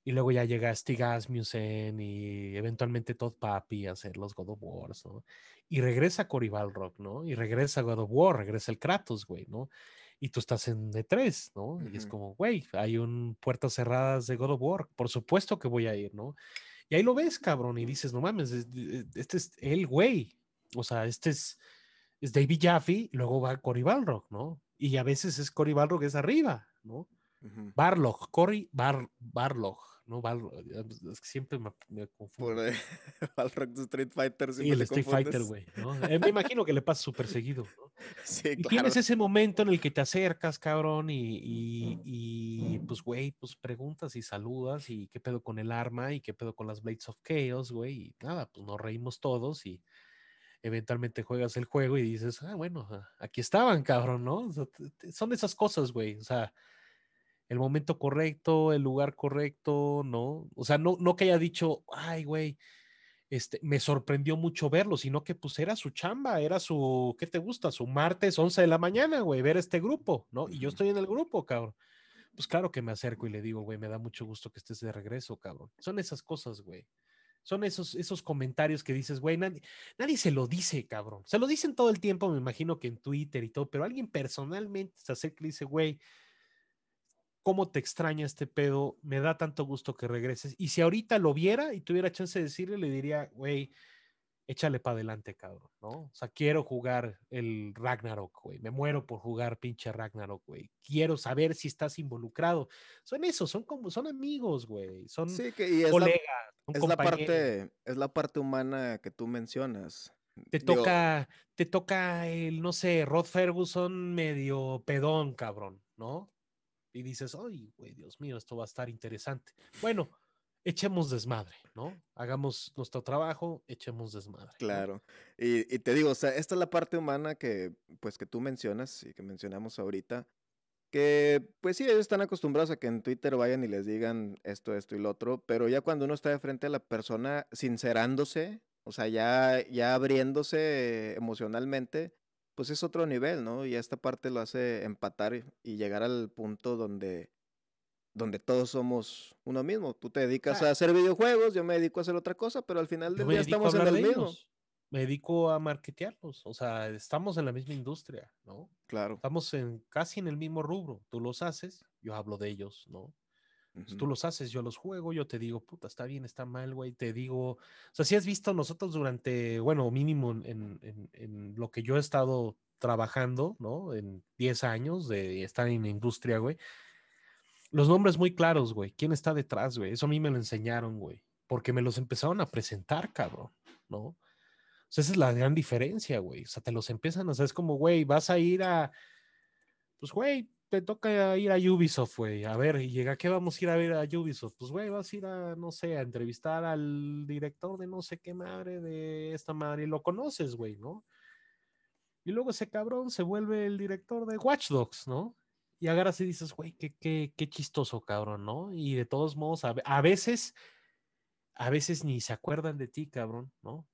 Y luego ya llega Stig Asmussen y eventualmente Todd Papi a hacer los God of War, ¿no? Y regresa Cory Balrog, ¿no? Y regresa God of War, regresa el Kratos, güey, ¿no? y tú estás en E3, ¿no? Y es como, güey, hay un puertas cerradas de God of War, por supuesto que voy a ir, ¿no? Y ahí lo ves, cabrón, y dices, no mames, este es el güey, o sea, este es, es David Jaffe, luego va Cory Balrog, ¿no? Y a veces es Cory Balrog es arriba, ¿no? Barlog, Cory Bar Barlog, ¿no? Es que siempre me, me confundo. Por eh, Balrog de Street Fighter. Sí, el Street Fighter, güey. Eh, me imagino que le pasa súper seguido. ¿no? Sí, y tienes ese momento en el que te acercas, cabrón, y, y, pues, güey, pues preguntas y saludas y qué pedo con el arma y qué pedo con las Blades of Chaos, güey. Y nada, pues nos reímos todos y eventualmente juegas el juego y dices, ah, bueno, aquí estaban, cabrón, ¿no? son esas cosas, güey. O sea, el momento correcto, el lugar correcto, ¿no? O sea, no, no que haya dicho, ay, güey, este, me sorprendió mucho verlo, sino que pues era su chamba, era su, ¿qué te gusta? Su martes 11 de la mañana, güey, ver este grupo, ¿no? Y yo estoy en el grupo, cabrón. Pues claro que me acerco y le digo, güey, me da mucho gusto que estés de regreso, cabrón. Son esas cosas, güey. Son esos, esos comentarios que dices, güey, nadie, nadie se lo dice, cabrón. Se lo dicen todo el tiempo, me imagino que en Twitter y todo, pero alguien personalmente se acerca y dice, güey, cómo te extraña este pedo, me da tanto gusto que regreses. Y si ahorita lo viera y tuviera chance de decirle, le diría, güey, échale para adelante, cabrón, ¿no? O sea, quiero jugar el Ragnarok, güey. Me muero por jugar pinche Ragnarok, güey. Quiero saber si estás involucrado. Son eso, son como, son amigos, güey. Son colegas. es la parte, es la parte humana que tú mencionas. Te toca, te toca el, no sé, Rod Ferguson medio pedón, cabrón, ¿no? Y dices, ay, güey, Dios mío, esto va a estar interesante. Bueno, echemos desmadre, ¿no? Hagamos nuestro trabajo, echemos desmadre. Claro. Y, y, te digo, o sea, esta es la parte humana que, pues, que tú mencionas y que mencionamos ahorita, que, pues sí, ellos están acostumbrados a que en Twitter vayan y les digan esto, esto y lo otro, pero ya cuando uno está de frente a la persona sincerándose, o sea, ya, ya abriéndose emocionalmente, pues es otro nivel, ¿no? Y esta parte lo hace empatar y llegar al punto donde donde todos somos uno mismo. Tú te dedicas a hacer videojuegos, yo me dedico a hacer otra cosa, pero al final del día estamos en el mismo. Me dedico a marketearlos, o sea, estamos en la misma industria, ¿no? Claro. Estamos en casi en el mismo rubro. Tú los haces, yo hablo de ellos, ¿no? Tú los haces, yo los juego, yo te digo, puta, está bien, está mal, güey. Te digo, o sea, si has visto nosotros durante, bueno, mínimo en, en, en lo que yo he estado trabajando, ¿no? En 10 años de estar en la industria, güey los nombres muy claros, güey. ¿Quién está detrás, güey? Eso a mí me lo enseñaron, güey. Porque me los empezaron a presentar, cabrón, ¿no? O sea, esa es la gran diferencia, güey. O sea, te los empiezan a hacer. Es como, güey, vas a ir a. Pues, güey, te toca ir a Ubisoft, güey. A ver, y llega, ¿qué vamos a ir a ver a Ubisoft? Pues, güey, vas a ir a, no sé, a entrevistar al director de no sé qué madre de esta madre. Y lo conoces, güey, ¿no? Y luego ese cabrón se vuelve el director de Watch Dogs, ¿no? y agarras y dices, güey, qué, qué, qué, chistoso, cabrón, ¿no? Y de todos modos, a, veces, a veces ni se acuerdan de ti, cabrón, ¿no?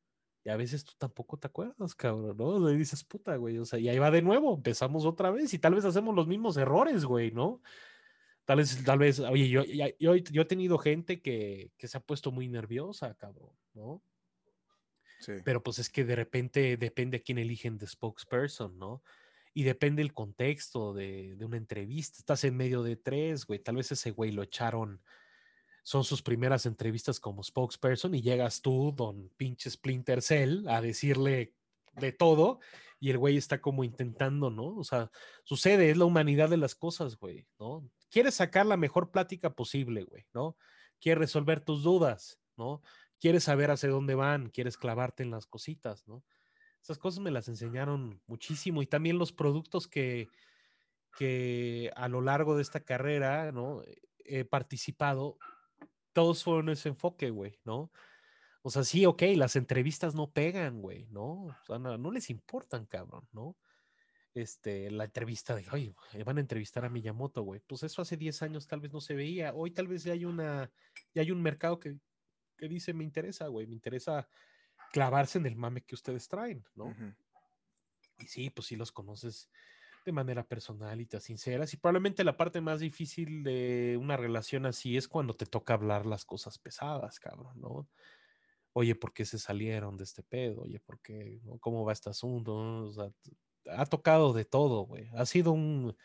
Y a veces tú tampoco te acuerdas, cabrón, ¿no? Y dices, puta, güey, o sea, y ahí va de nuevo, empezamos otra vez y tal vez hacemos los mismos errores, güey, ¿no? Tal vez, tal vez, oye, yo, yo, yo he tenido gente que, que se ha puesto muy nerviosa, cabrón, ¿no? Sí. Pero pues es que de repente depende a quién eligen de spokesperson, ¿no? y depende el contexto de, una entrevista. Estás en medio de tres, güey. Tal vez ese güey lo echaron. Son sus primeras entrevistas como spokesperson y llegas tú, don pinche Splinter Cell, a decirle de todo y el güey está como intentando, ¿no? O sea, sucede, es la humanidad de las cosas, güey, ¿no? Quieres sacar la mejor plática posible, güey, ¿no? Quieres resolver tus dudas, ¿no? Quieres saber hacia dónde van, quieres clavarte en las cositas, ¿no? Esas cosas me las enseñaron muchísimo y también los productos que, que a lo largo de esta carrera, ¿no? He participado, todos fueron ese enfoque, güey, ¿no? O sea, sí, ok, las entrevistas no pegan, güey, ¿no? O sea, no, les importan, cabrón, ¿no? Este, la entrevista de, oye, van a entrevistar a Miyamoto, güey. Pues eso hace 10 años tal vez no se veía. Hoy tal vez ya hay una, ya hay un mercado que, que dice, me interesa, güey, me interesa clavarse en el mame que ustedes traen, ¿no? Y sí, pues sí los conoces de manera personal y te sinceras. Y probablemente la parte más difícil de una relación así es cuando te toca hablar las cosas pesadas, cabrón, ¿no? Oye, ¿por qué se salieron de este pedo? Oye, ¿por qué? ¿Cómo va este asunto? Ha tocado de todo, güey. Ha sido un...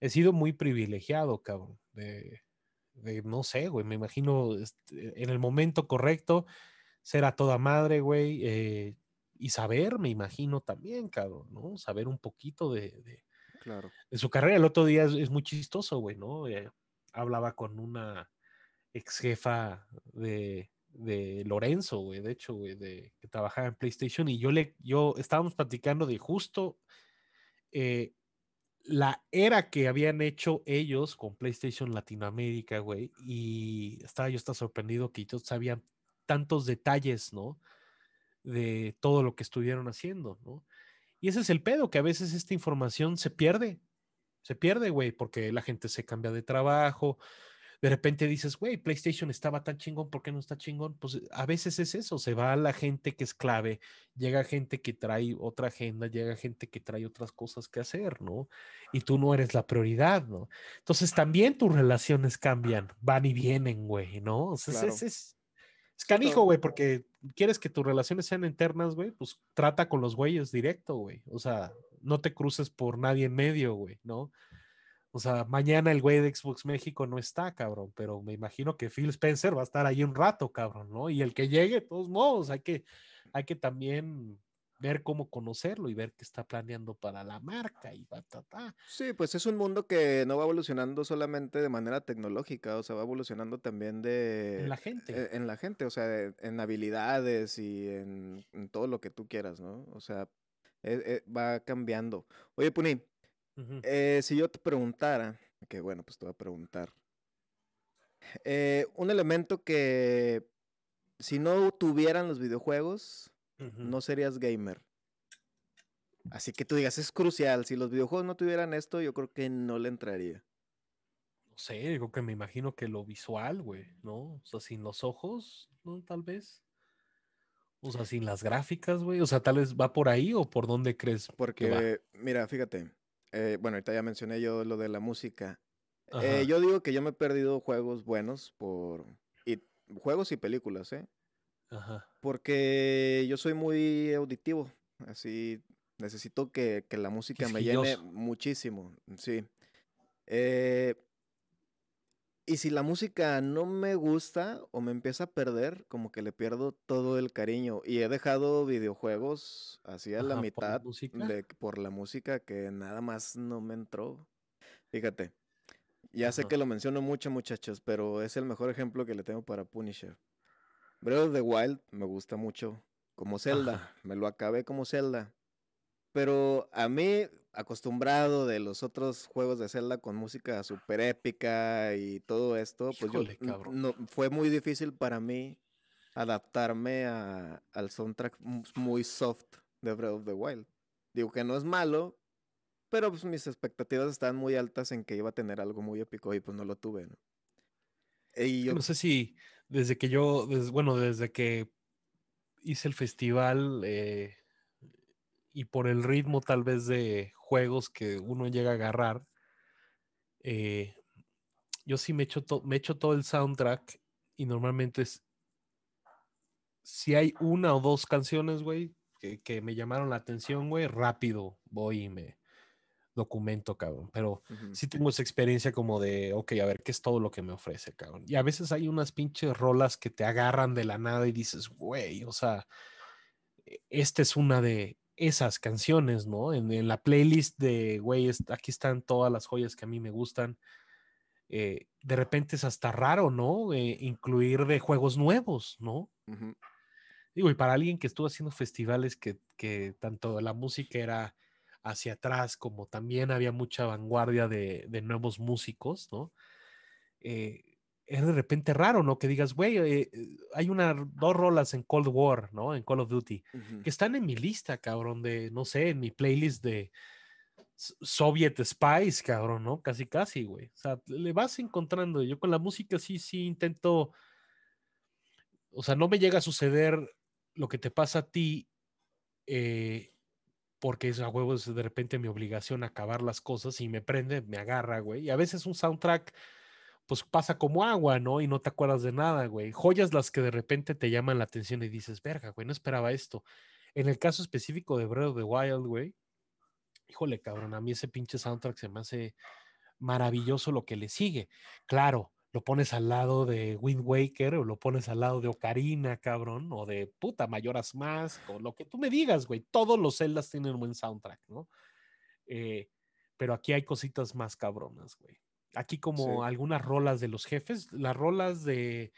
He sido muy privilegiado, cabrón, de, de no sé, güey, me imagino este, en el momento correcto ser a toda madre, güey, eh, y saber, me imagino también, cabrón, ¿no? Saber un poquito de, claro. de su carrera. El otro día es, muy chistoso, güey, ¿no? Eh, hablaba con una ex jefa de, de Lorenzo, güey, de hecho, güey, de, que trabajaba en PlayStation, y yo le, yo estábamos platicando de justo eh, la era que habían hecho ellos con PlayStation Latinoamérica, güey, y estaba yo está sorprendido que ellos sabían tantos detalles, ¿no? De todo lo que estuvieron haciendo, ¿no? Y ese es el pedo, que a veces esta información se pierde, se pierde, güey, porque la gente se cambia de trabajo, de repente dices, güey, PlayStation estaba tan chingón, ¿por qué no está chingón? Pues a veces es eso, se va la gente que es clave, llega gente que trae otra agenda, llega gente que trae otras cosas que hacer, ¿no? Y tú no eres la prioridad, ¿no? Entonces también tus relaciones cambian, van y vienen, güey, ¿no? O sea, es, es canijo, güey, porque quieres que tus relaciones sean internas, güey, pues trata con los güeyes directo, güey. O sea, no te cruces por nadie en medio, güey, ¿no? O sea, mañana el güey de Xbox México no está, cabrón, pero me imagino que Phil Spencer va a estar ahí un rato, cabrón, ¿no? Y el que llegue, de todos modos, hay que, hay que también ver cómo conocerlo y ver qué está planeando para la marca y va, ta, ta. Sí, pues es un mundo que no va evolucionando solamente de manera tecnológica, o sea, va evolucionando también de... En la gente. E, en, la gente, o sea, en habilidades y en, todo lo que tú quieras, ¿no? O sea, e, e, va cambiando. Oye, Puni, eh, si yo te preguntara, que bueno, pues te voy a preguntar, Eh, un elemento que si no tuvieran los videojuegos, no serías gamer. Así que tú digas, es crucial. Si los videojuegos no tuvieran esto, yo creo que no le entraría. No sé, digo que me imagino que lo visual, güey, ¿no? O sea, sin los ojos, ¿no? Tal vez. O sea, sin las gráficas, güey. O sea, tal vez va por ahí o por dónde crees. Porque, mira, fíjate. Eh, bueno, ahorita ya mencioné yo lo de la música. Eh, yo digo que yo me he perdido juegos buenos por. Y, juegos y películas, ¿eh? Ajá. Porque yo soy muy auditivo. Así, necesito que, la música me llene muchísimo. Sí. Eh, y si la música no me gusta o me empieza a perder, como que le pierdo todo el cariño. Y he dejado videojuegos así a la mitad de, por la música que nada más no me entró. Fíjate, ya sé que lo menciono mucho muchachos, pero es el mejor ejemplo que le tengo para Punisher. Breath of the Wild me gusta mucho como Zelda, me lo acabé como Zelda. Pero a mí, acostumbrado de los otros juegos de Zelda con música súper épica y todo esto, pues yo no, fue muy difícil para mí adaptarme a, al soundtrack muy soft de Breath of the Wild. Digo que no es malo, pero pues mis expectativas estaban muy altas en que iba a tener algo muy épico y pues no lo tuve. ¿no? Y yo... no sé si desde que yo, bueno, desde que hice el festival, eh, y por el ritmo tal vez de juegos que uno llega a agarrar, eh, yo sí me echo, me echo todo el soundtrack y normalmente es, si hay una o dos canciones, güey, que, me llamaron la atención, güey, rápido voy y me documento, cabrón. Pero sí tengo esa experiencia como de, ok, a ver, ¿qué es todo lo que me ofrece, cabrón? Y a veces hay unas pinches rolas que te agarran de la nada y dices, güey, o sea, e, esta es una de, esas canciones, ¿no? En, la playlist de, güey, aquí están todas las joyas que a mí me gustan. Eh, de repente es hasta raro, ¿no? Eh, incluir de juegos nuevos, ¿no? Digo, y para alguien que estuvo haciendo festivales que, que, tanto la música era hacia atrás como también había mucha vanguardia de, de nuevos músicos, ¿no? Eh, es de repente raro, ¿no? Que digas, güey, eh, eh, hay una, dos rolas en Cold War, ¿no? En Call of Duty, que están en mi lista, cabrón, de, no sé, en mi playlist de Soviet Spice, cabrón, ¿no? Casi, casi, güey. O sea, le vas encontrando. Yo con la música sí, sí intento, o sea, no me llega a suceder lo que te pasa a ti, eh, porque es a huevos de repente mi obligación acabar las cosas y me prende, me agarra, güey. Y a veces un soundtrack pues pasa como agua, ¿no? Y no te acuerdas de nada, güey. Joyas las que de repente te llaman la atención y dices, verga, güey, no esperaba esto. En el caso específico de Breath of the Wild, güey, híjole, cabrón, a mí ese pinche soundtrack se me hace maravilloso lo que le sigue. Claro, lo pones al lado de Wind Waker o lo pones al lado de Ocarina, cabrón, o de puta Mayoras Más, o lo que tú me digas, güey. Todos los Zeldas tienen un buen soundtrack, ¿no? Eh, pero aquí hay cositas más cabronas, güey. Aquí como algunas rolas de los jefes, las rolas de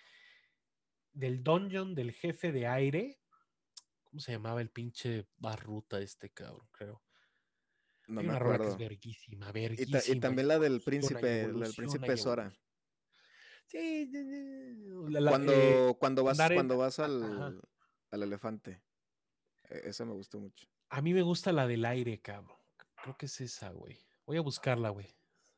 del dungeon del jefe de aire. ¿Cómo se llamaba el pinche barruta este cabrón, creo? No me acuerdo. que es verguísima, verguísima. Y, también la del príncipe, la del príncipe Sora. Sí, cuando, eh, cuando vas, cuando vas al, al elefante. E, esa me gustó mucho. A mí me gusta la del aire, cabrón. Creo que es esa, güey. Voy a buscarla, güey.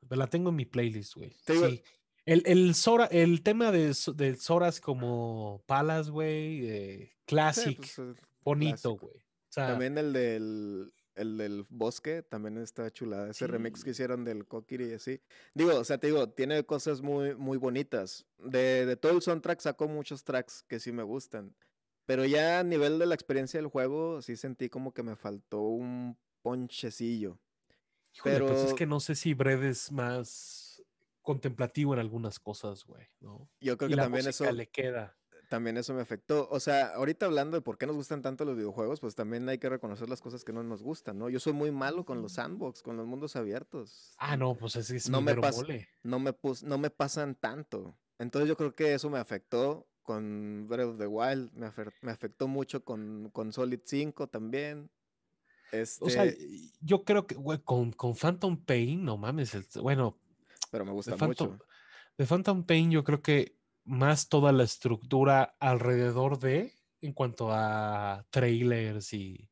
La tengo en mi playlist, güey. Sí. El, el, Sora, el tema de, de Soras como Palas, güey, eh, classic, pues, bonito, güey. también el del, el del bosque, también está chulada. Ese remix que hicieron del Kokiri y así. Digo, o sea, te digo, tiene cosas muy, muy bonitas. De, de todo el soundtrack sacó muchos tracks que sí me gustan. Pero ya a nivel de la experiencia del juego, sí sentí como que me faltó un ponchecillo pero pues es que no sé si Brad es más contemplativo en algunas cosas, güey, ¿no? Yo creo que también eso le queda. También eso me afectó. O sea, ahorita hablando de por qué nos gustan tanto los videojuegos, pues también hay que reconocer las cosas que no nos gustan, ¿no? Yo soy muy malo con los sandbox, con los mundos abiertos. Ah, no, pues es, es no me no me no me pasan tanto. Entonces yo creo que eso me afectó con Breath of the Wild, me, me afectó mucho con, con Solid 5 también. O sea, este yo creo que, güey, con, con Phantom Pain, no mames, bueno. Pero me gusta mucho. De Phantom Pain yo creo que más toda la estructura alrededor de, en cuanto a trailers y,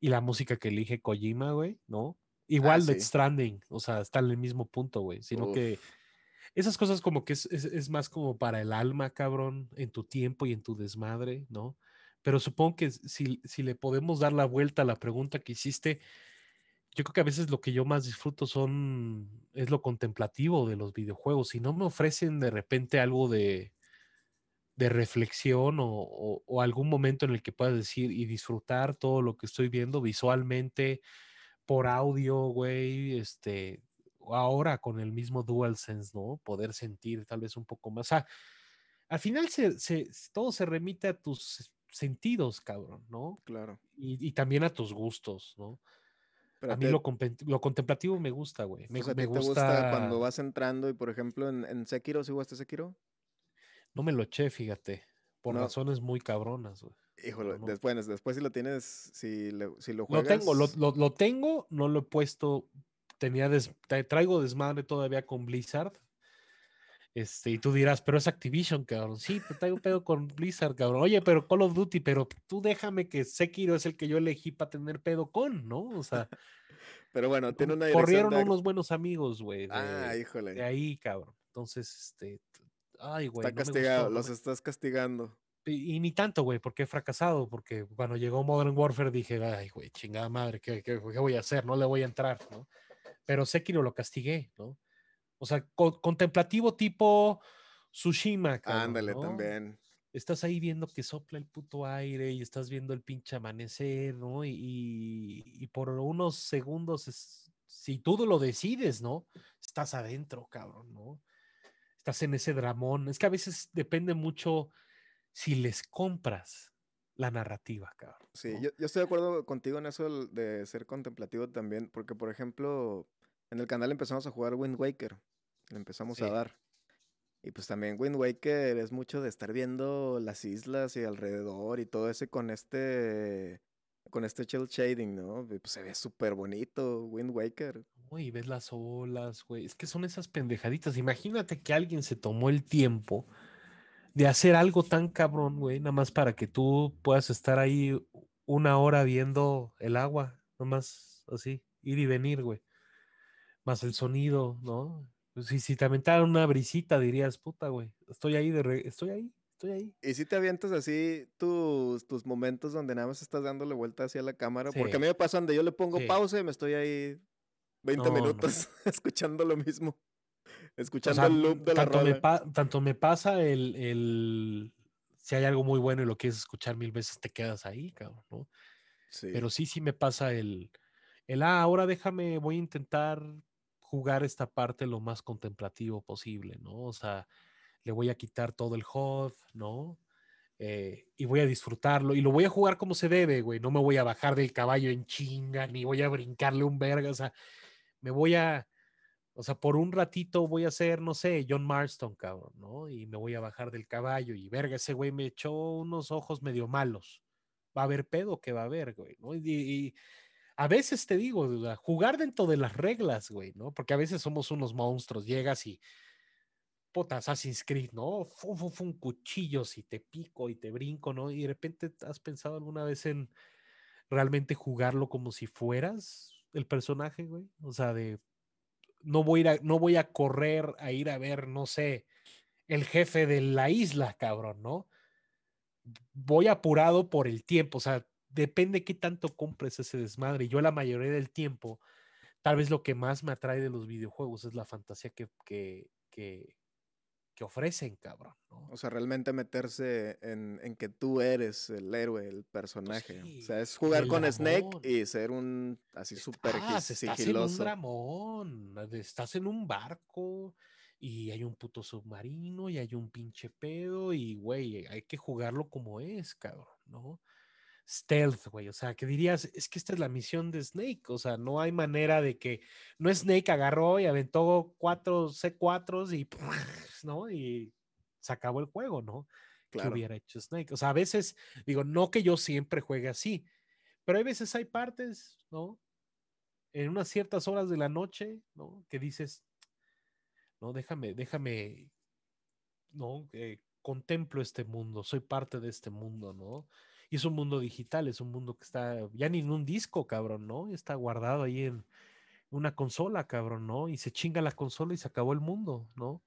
y la música que elige Kojima, güey, ¿no? Igual Ah, sí. Stranding, o sea, está en el mismo punto, güey, sino que esas cosas como que es, es- es más como para el alma, cabrón, en tu tiempo y en tu desmadre, ¿no? Pero supongo que si, si le podemos dar la vuelta a la pregunta que hiciste, yo creo que a veces lo que yo más disfruto son, es lo contemplativo de los videojuegos. Si no me ofrecen de repente algo de, de reflexión o, o- o algún momento en el que pueda decir y disfrutar todo lo que estoy viendo visualmente, por audio, güey, este, o ahora con el mismo DualSense, ¿no? Poder sentir tal vez un poco más. O sea, al final se, se- todo se remite a tus sentidos, cabrón, ¿no? Claro. Y, y también a tus gustos, ¿no? Pero A mí te- lo, lo contemplativo me gusta, güey. Me, o sea, ¿a me ti te gusta gusta. cuando vas entrando y, por ejemplo, en, en Sekiro, ¿sí jugaste Sekiro? No me lo eché, fíjate. Por No. razones muy cabronas, güey. Híjole, No, no. después, después si lo tienes, si, le- si lo Lo juegas... tengo, lo, lo- lo tengo, no lo he puesto. Tenía des- traigo desmadre todavía con Blizzard. Este, y tú dirás, pero es Activision, cabrón. Sí, te traigo pedo con Blizzard, cabrón. Oye, pero Call of Duty, pero tú déjame que Sekiro es el que yo elegí para tener pedo con, ¿no? O sea, Pero bueno, tiene una corrieron de... unos buenos amigos, güey, de, Ah, de híjole. ahí, cabrón. Entonces, este, ay, güey. Está no castigado, gustó, los estás castigando. Y, y ni tanto, güey, porque he fracasado, porque cuando llegó Modern Warfare dije, ay, güey, chingada madre, ¿qué, qué, qué voy a hacer? No le voy a entrar, ¿no? Pero Sekiro lo castigué, ¿no? O sea, co- contemplativo tipo Tsushima, cabrón, Ándale, ¿no? también. Estás ahí viendo que sopla el puto aire y estás viendo el pinche amanecer, ¿no? Y, y- y por unos segundos, es- si tú lo decides, ¿no? Estás adentro, cabrón, ¿no? Estás en ese dramón. Es que a veces depende mucho si les compras la narrativa, cabrón. Sí, ¿no? yo, yo estoy de acuerdo contigo en eso de ser contemplativo también, porque por ejemplo, en el canal empezamos a jugar Wind Waker, le empezamos a dar. Y pues también Wind Waker es mucho de estar viendo las islas y alrededor y todo ese con este con este shell shading, ¿no? Pues se ve súper bonito Wind Waker. Uy, ves las olas, güey. Es que son esas pendejaditas. Imagínate que alguien se tomó el tiempo de hacer algo tan cabrón, güey, nada más para que tú puedas estar ahí una hora viendo el agua, nada más así, ir y venir, güey. Más el sonido, ¿no? Pues si, si te aventaran una brisita, dirías, puta, güey, estoy ahí, de re- estoy ahí, estoy ahí. Y si te avientas así tus, tus momentos donde nada más estás dándole vuelta hacia la cámara, porque a mí me pasa donde yo le pongo Sí. pausa y me estoy ahí 20 No, no. minutos escuchando lo mismo. O Escuchando sea, el loop de la tanto, rola. tanto me pasa el, el- Si hay algo muy bueno y lo quieres escuchar mil veces, te quedas ahí, cabrón, ¿no? Sí. Pero sí, sí me pasa el, el, ah, ahora déjame, voy a intentar jugar esta parte lo más contemplativo posible, ¿no? O sea, le voy a quitar todo el HUD, ¿no? Eh, y voy a disfrutarlo y lo voy a jugar como se debe, güey. No me voy a bajar del caballo en chinga, ni voy a brincarle un verga, o sea, me voy a, o sea, por un ratito voy a ser, no sé, John Marston, cabrón, ¿no? Y me voy a bajar del caballo y verga, ese güey me echó unos ojos medio malos. Va a haber pedo que va a haber, güey, ¿no? Y, a veces te digo, sea, jugar dentro de las reglas, güey, ¿no? Porque a veces somos unos monstruos, llegas y puta Assassin's Creed, ¿no? Fum, fum, fum, cuchillos y te pico y te brinco, ¿no? Y de repente has pensado alguna vez en realmente jugarlo como si fueras el personaje, güey. O sea, de no voy a, no voy a correr a ir a ver, no sé, el jefe de la isla, cabrón, ¿no? Voy apurado por el tiempo, o sea, depende qué tanto compres ese desmadre. Yo la mayoría del tiempo, tal vez lo que más me atrae de los videojuegos es la fantasía que, que, que, que ofrecen, cabrón. ¿no? O sea, realmente meterse en, en, que tú eres el héroe, el personaje. Sí, o sea, es jugar con. Snake y ser un así súper Estás, estás en un sigiloso. dramón, estás en un barco y hay un puto submarino y hay un pinche pedo y, güey, hay que jugarlo como es, cabrón, ¿no? Stealth, güey, o sea, que dirías, es que esta es la misión de Snake, o sea, no hay manera de que, no Snake agarró y aventó cuatro C4s y, ¿no? Y se acabó el juego, ¿no? Claro. Que hubiera hecho Snake. O sea, a veces, digo, no que yo siempre juegue así, pero hay veces hay partes, ¿no? En unas ciertas horas de la noche, ¿no? Que dices, ¿no? Déjame, déjame, ¿no? Eh, contemplo este mundo, soy parte de este mundo, ¿no? Y es un mundo digital, es un mundo que está ya ni en un disco, cabrón, ¿no? Está guardado ahí en una consola, cabrón, ¿no? Y se chinga la consola y se acabó el mundo, ¿no?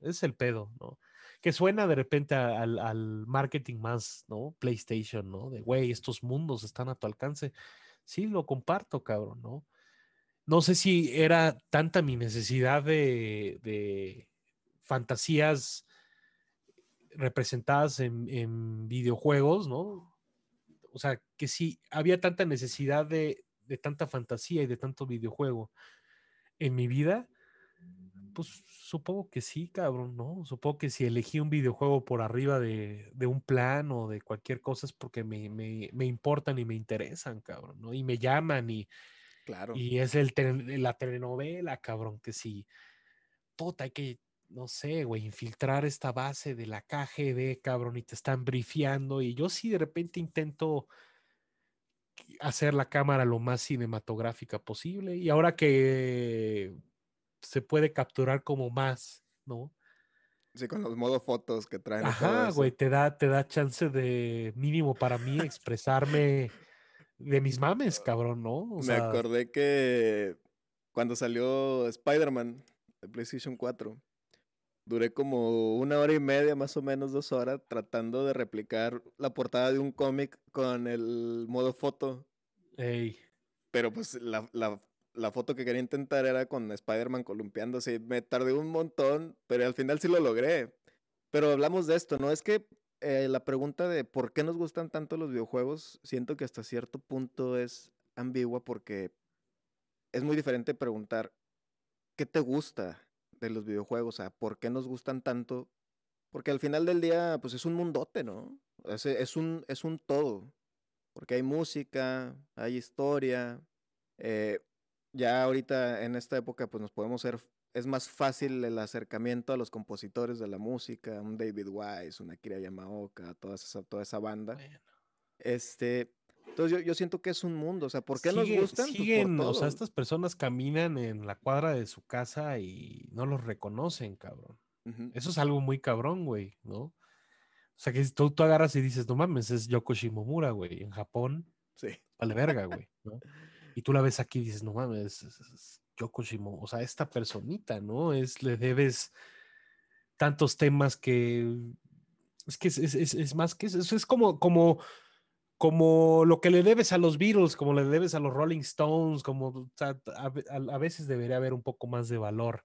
Es el pedo, ¿no? Que suena de repente al, al marketing más, ¿no? PlayStation, ¿no? De, güey, estos mundos están a tu alcance. Sí, lo comparto, cabrón, ¿no? No sé si era tanta mi necesidad de, de fantasías representadas en, en, videojuegos, ¿no? O sea, que si había tanta necesidad de, de, tanta fantasía y de tanto videojuego en mi vida, pues supongo que sí, cabrón, ¿no? Supongo que si elegí un videojuego por arriba de, de un plan o de cualquier cosa es porque me, me, me, importan y me interesan, cabrón, ¿no? Y me llaman y, claro. y es el la telenovela, cabrón, que si, puta, hay que no sé, güey, infiltrar esta base de la KGB, cabrón, y te están brifeando. Y yo sí de repente intento hacer la cámara lo más cinematográfica posible. Y ahora que se puede capturar como más, ¿no? Sí, con los modos fotos que traen. Ajá, güey, te da, te da chance de mínimo para mí expresarme de mis mames, cabrón, ¿no? O Me sea... acordé que cuando salió Spider-Man de PlayStation 4, Duré como una hora y media, más o menos dos horas, tratando de replicar la portada de un cómic con el modo foto. Ey. Pero pues la, la, la, foto que quería intentar era con Spider-Man columpiándose. Me tardé un montón, pero al final sí lo logré. Pero hablamos de esto, ¿no? Es que eh, la pregunta de por qué nos gustan tanto los videojuegos, siento que hasta cierto punto es ambigua porque es muy diferente preguntar, ¿qué te gusta? De los videojuegos, o sea, ¿por qué nos gustan tanto? Porque al final del día, pues es un mundote, ¿no? Es, es un, es un todo. Porque hay música, hay historia. Eh, ya ahorita en esta época, pues nos podemos ser, es más fácil el acercamiento a los compositores de la música, un David Wise, una Kira Yamaoka, toda esa, toda esa banda. Este, entonces yo, yo, siento que es un mundo, o sea, ¿por qué nos gustan? Pues, siguen, o sea, estas personas caminan en la cuadra de su casa y no los reconocen, cabrón. Uh -huh. Eso es algo muy cabrón, güey, ¿no? O sea, que tú, tú agarras y dices, no mames, es Yoko Shimomura, güey, en Japón. Sí. Vale verga, güey, ¿no? Y tú la ves aquí y dices, no mames, es, es Yoko Shimomura, o sea, esta personita, ¿no? Es, le debes tantos temas que... Es que es, es, es más que eso, es como... como como lo que le debes a los Beatles, como le debes a los Rolling Stones, como a, veces debería haber un poco más de valor.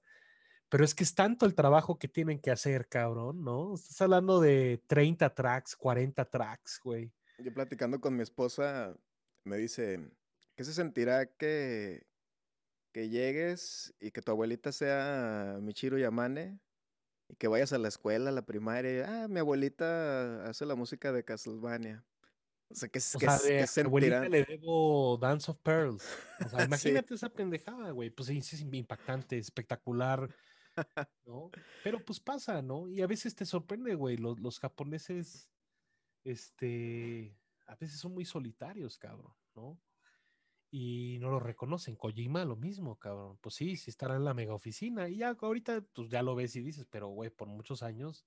Pero es que es tanto el trabajo que tienen que hacer, cabrón, ¿no? Estás hablando de 30 tracks, 40 tracks, güey. Yo platicando con mi esposa, me dice, ¿qué se sentirá que, que llegues y que tu abuelita sea Michiro Yamane? Y que vayas a la escuela, a la primaria, ah, mi abuelita hace la música de Castlevania. O sea, que, o que, sea, de que abuelita le debo Dance of Pearls. O sea, imagínate sí. esa pendejada, güey. Pues es impactante, espectacular, ¿no? Pero pues pasa, ¿no? Y a veces te sorprende, güey. Los, los japoneses, este, a veces son muy solitarios, cabrón, ¿no? Y no lo reconocen. Kojima, lo mismo, cabrón. Pues sí, sí estará en la mega oficina. Y ya ahorita, pues ya lo ves y dices, pero, güey, por muchos años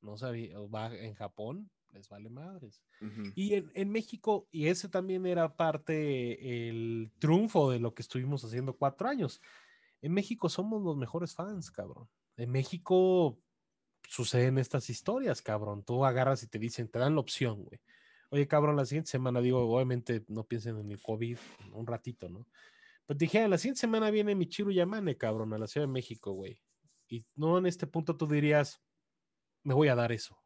no sabía, va en Japón, les vale madres. Uh -huh. Y en, en, México, y ese también era parte el triunfo de lo que estuvimos haciendo cuatro años. En México somos los mejores fans, cabrón. En México suceden estas historias, cabrón. Tú agarras y te dicen, te dan la opción, güey. Oye, cabrón, la siguiente semana, digo, obviamente no piensen en el COVID un ratito, ¿no? Pero dije, la siguiente semana viene Michiru Yamane, cabrón, a la Ciudad de México, güey. Y no en este punto tú dirías, me voy a dar eso.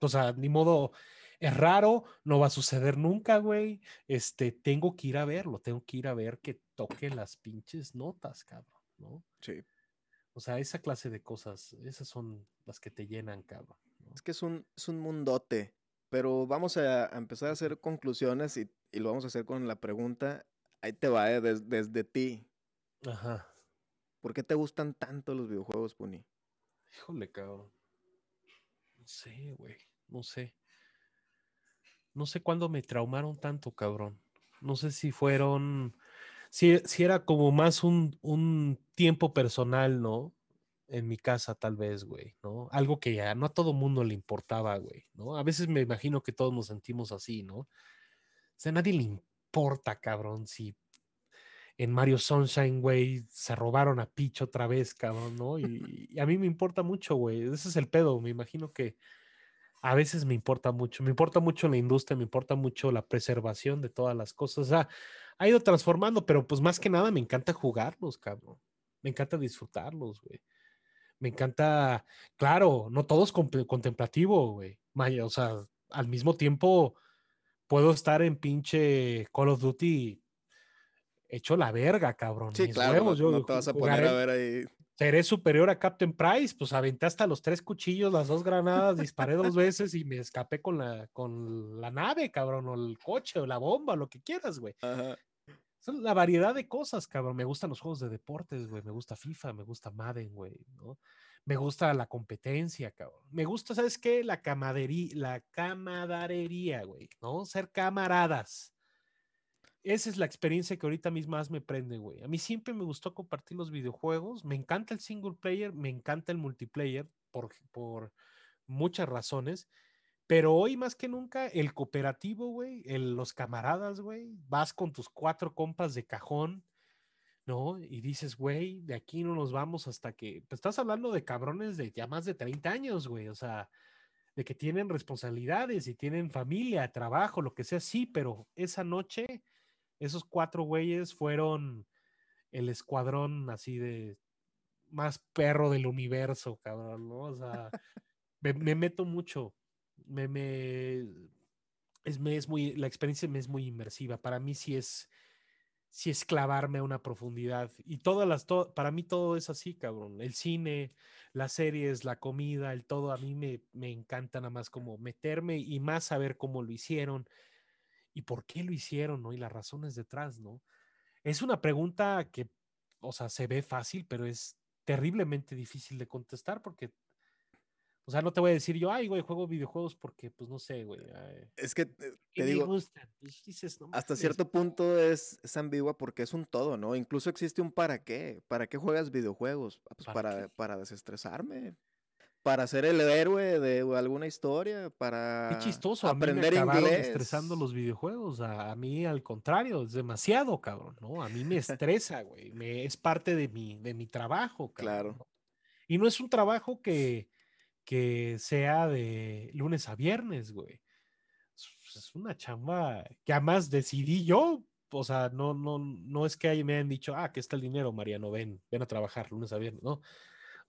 O sea, ni modo, es raro, no va a suceder nunca, güey. Este, tengo que ir a verlo, tengo que ir a ver que toque las pinches notas, cabrón, ¿no? Sí. O sea, esa clase de cosas, esas son las que te llenan, cabrón. ¿no? Es que es un, es un mundote, pero vamos a, a empezar a hacer conclusiones y, y, lo vamos a hacer con la pregunta, ahí te va, eh, des, desde ti. Ajá. ¿Por qué te gustan tanto los videojuegos, Puni? Híjole, cabrón. No sé, güey no sé. No sé cuándo me traumaron tanto, cabrón. No sé si fueron, si, si era como más un, un tiempo personal, ¿no? en mi casa, tal vez, güey, ¿no? Algo que ya no a todo mundo le importaba, güey, ¿no? A veces me imagino que todos nos sentimos así, ¿no? O sea, a nadie le importa, cabrón, si en Mario Sunshine, güey, se robaron a Peach otra vez, cabrón, ¿no? Y, y a mí me importa mucho, güey. Ese es el pedo. Me imagino que a veces me importa mucho. Me importa mucho la industria, me importa mucho la preservación de todas las cosas. O sea, ha ido transformando, pero pues más que nada me encanta jugarlos, cabrón. Me encanta disfrutarlos, güey. Me encanta, claro, no todo es contemplativo, güey. O sea, al mismo tiempo puedo estar en pinche Call of Duty hecho la verga, cabrón. Sí, claro, no, te vas a poner a ver ahí. Seré superior a Captain Price, pues aventé hasta los tres cuchillos, las dos granadas, disparé dos veces y me escapé con la, con la nave, cabrón, o el coche, o la bomba, lo que quieras, güey. Ajá. Son la variedad de cosas, cabrón. Me gustan los juegos de deportes, güey. Me gusta FIFA, me gusta Madden, güey, ¿no? Me gusta la competencia, cabrón. Me gusta, ¿sabes qué? La camadería, la camaradería, güey, ¿no? Ser camaradas. Esa es la experiencia que ahorita mismo más me prende, güey. A mí siempre me gustó compartir los videojuegos. Me encanta el single player, me encanta el multiplayer por, por muchas razones. Pero hoy más que nunca, el cooperativo, güey, los camaradas, güey, vas con tus cuatro compas de cajón, ¿no? Y dices, güey, de aquí no nos vamos hasta que, pues estás hablando de cabrones de ya más de 30 años, güey, o sea, de que tienen responsabilidades y tienen familia, trabajo, lo que sea, sí, pero esa noche, esos cuatro güeyes fueron el escuadrón así de más perro del universo, cabrón, ¿no? O sea, me meto mucho me, me, es, me es muy, la experiencia me es muy inmersiva. Para mí sí es, sí es clavarme a una profundidad. Y todas las, para mí todo es así, cabrón. El cine, las series, la comida, el todo, a mí me, me encanta nada más como meterme y más saber cómo lo hicieron y por qué lo hicieron, ¿no? Y las razones detrás, ¿no? Es una pregunta que, o sea, se ve fácil, pero es terriblemente difícil de contestar porque o sea, no te voy a decir yo, ay, güey, juego videojuegos porque, pues no sé, güey. Es que te, digo, pues, hasta cierto punto es, es, ambigua porque es un todo, ¿no? Incluso existe un para qué. ¿Para qué juegas videojuegos? Ah, pues para, para, desestresarme. Para ser el héroe de alguna historia, para Qué chistoso, aprender a mí me inglés. estresando los videojuegos. A, mí, al contrario, es demasiado, cabrón, ¿no? A mí me estresa, güey. Me, es parte de mi, de mi trabajo, cabrón. Claro. Y no es un trabajo que, que sea de lunes a viernes, güey. Es una chamba que además decidí yo, o sea, no, no, no es que ahí me hayan dicho, ah, que está el dinero, Mariano, ven, ven a trabajar lunes a viernes, no.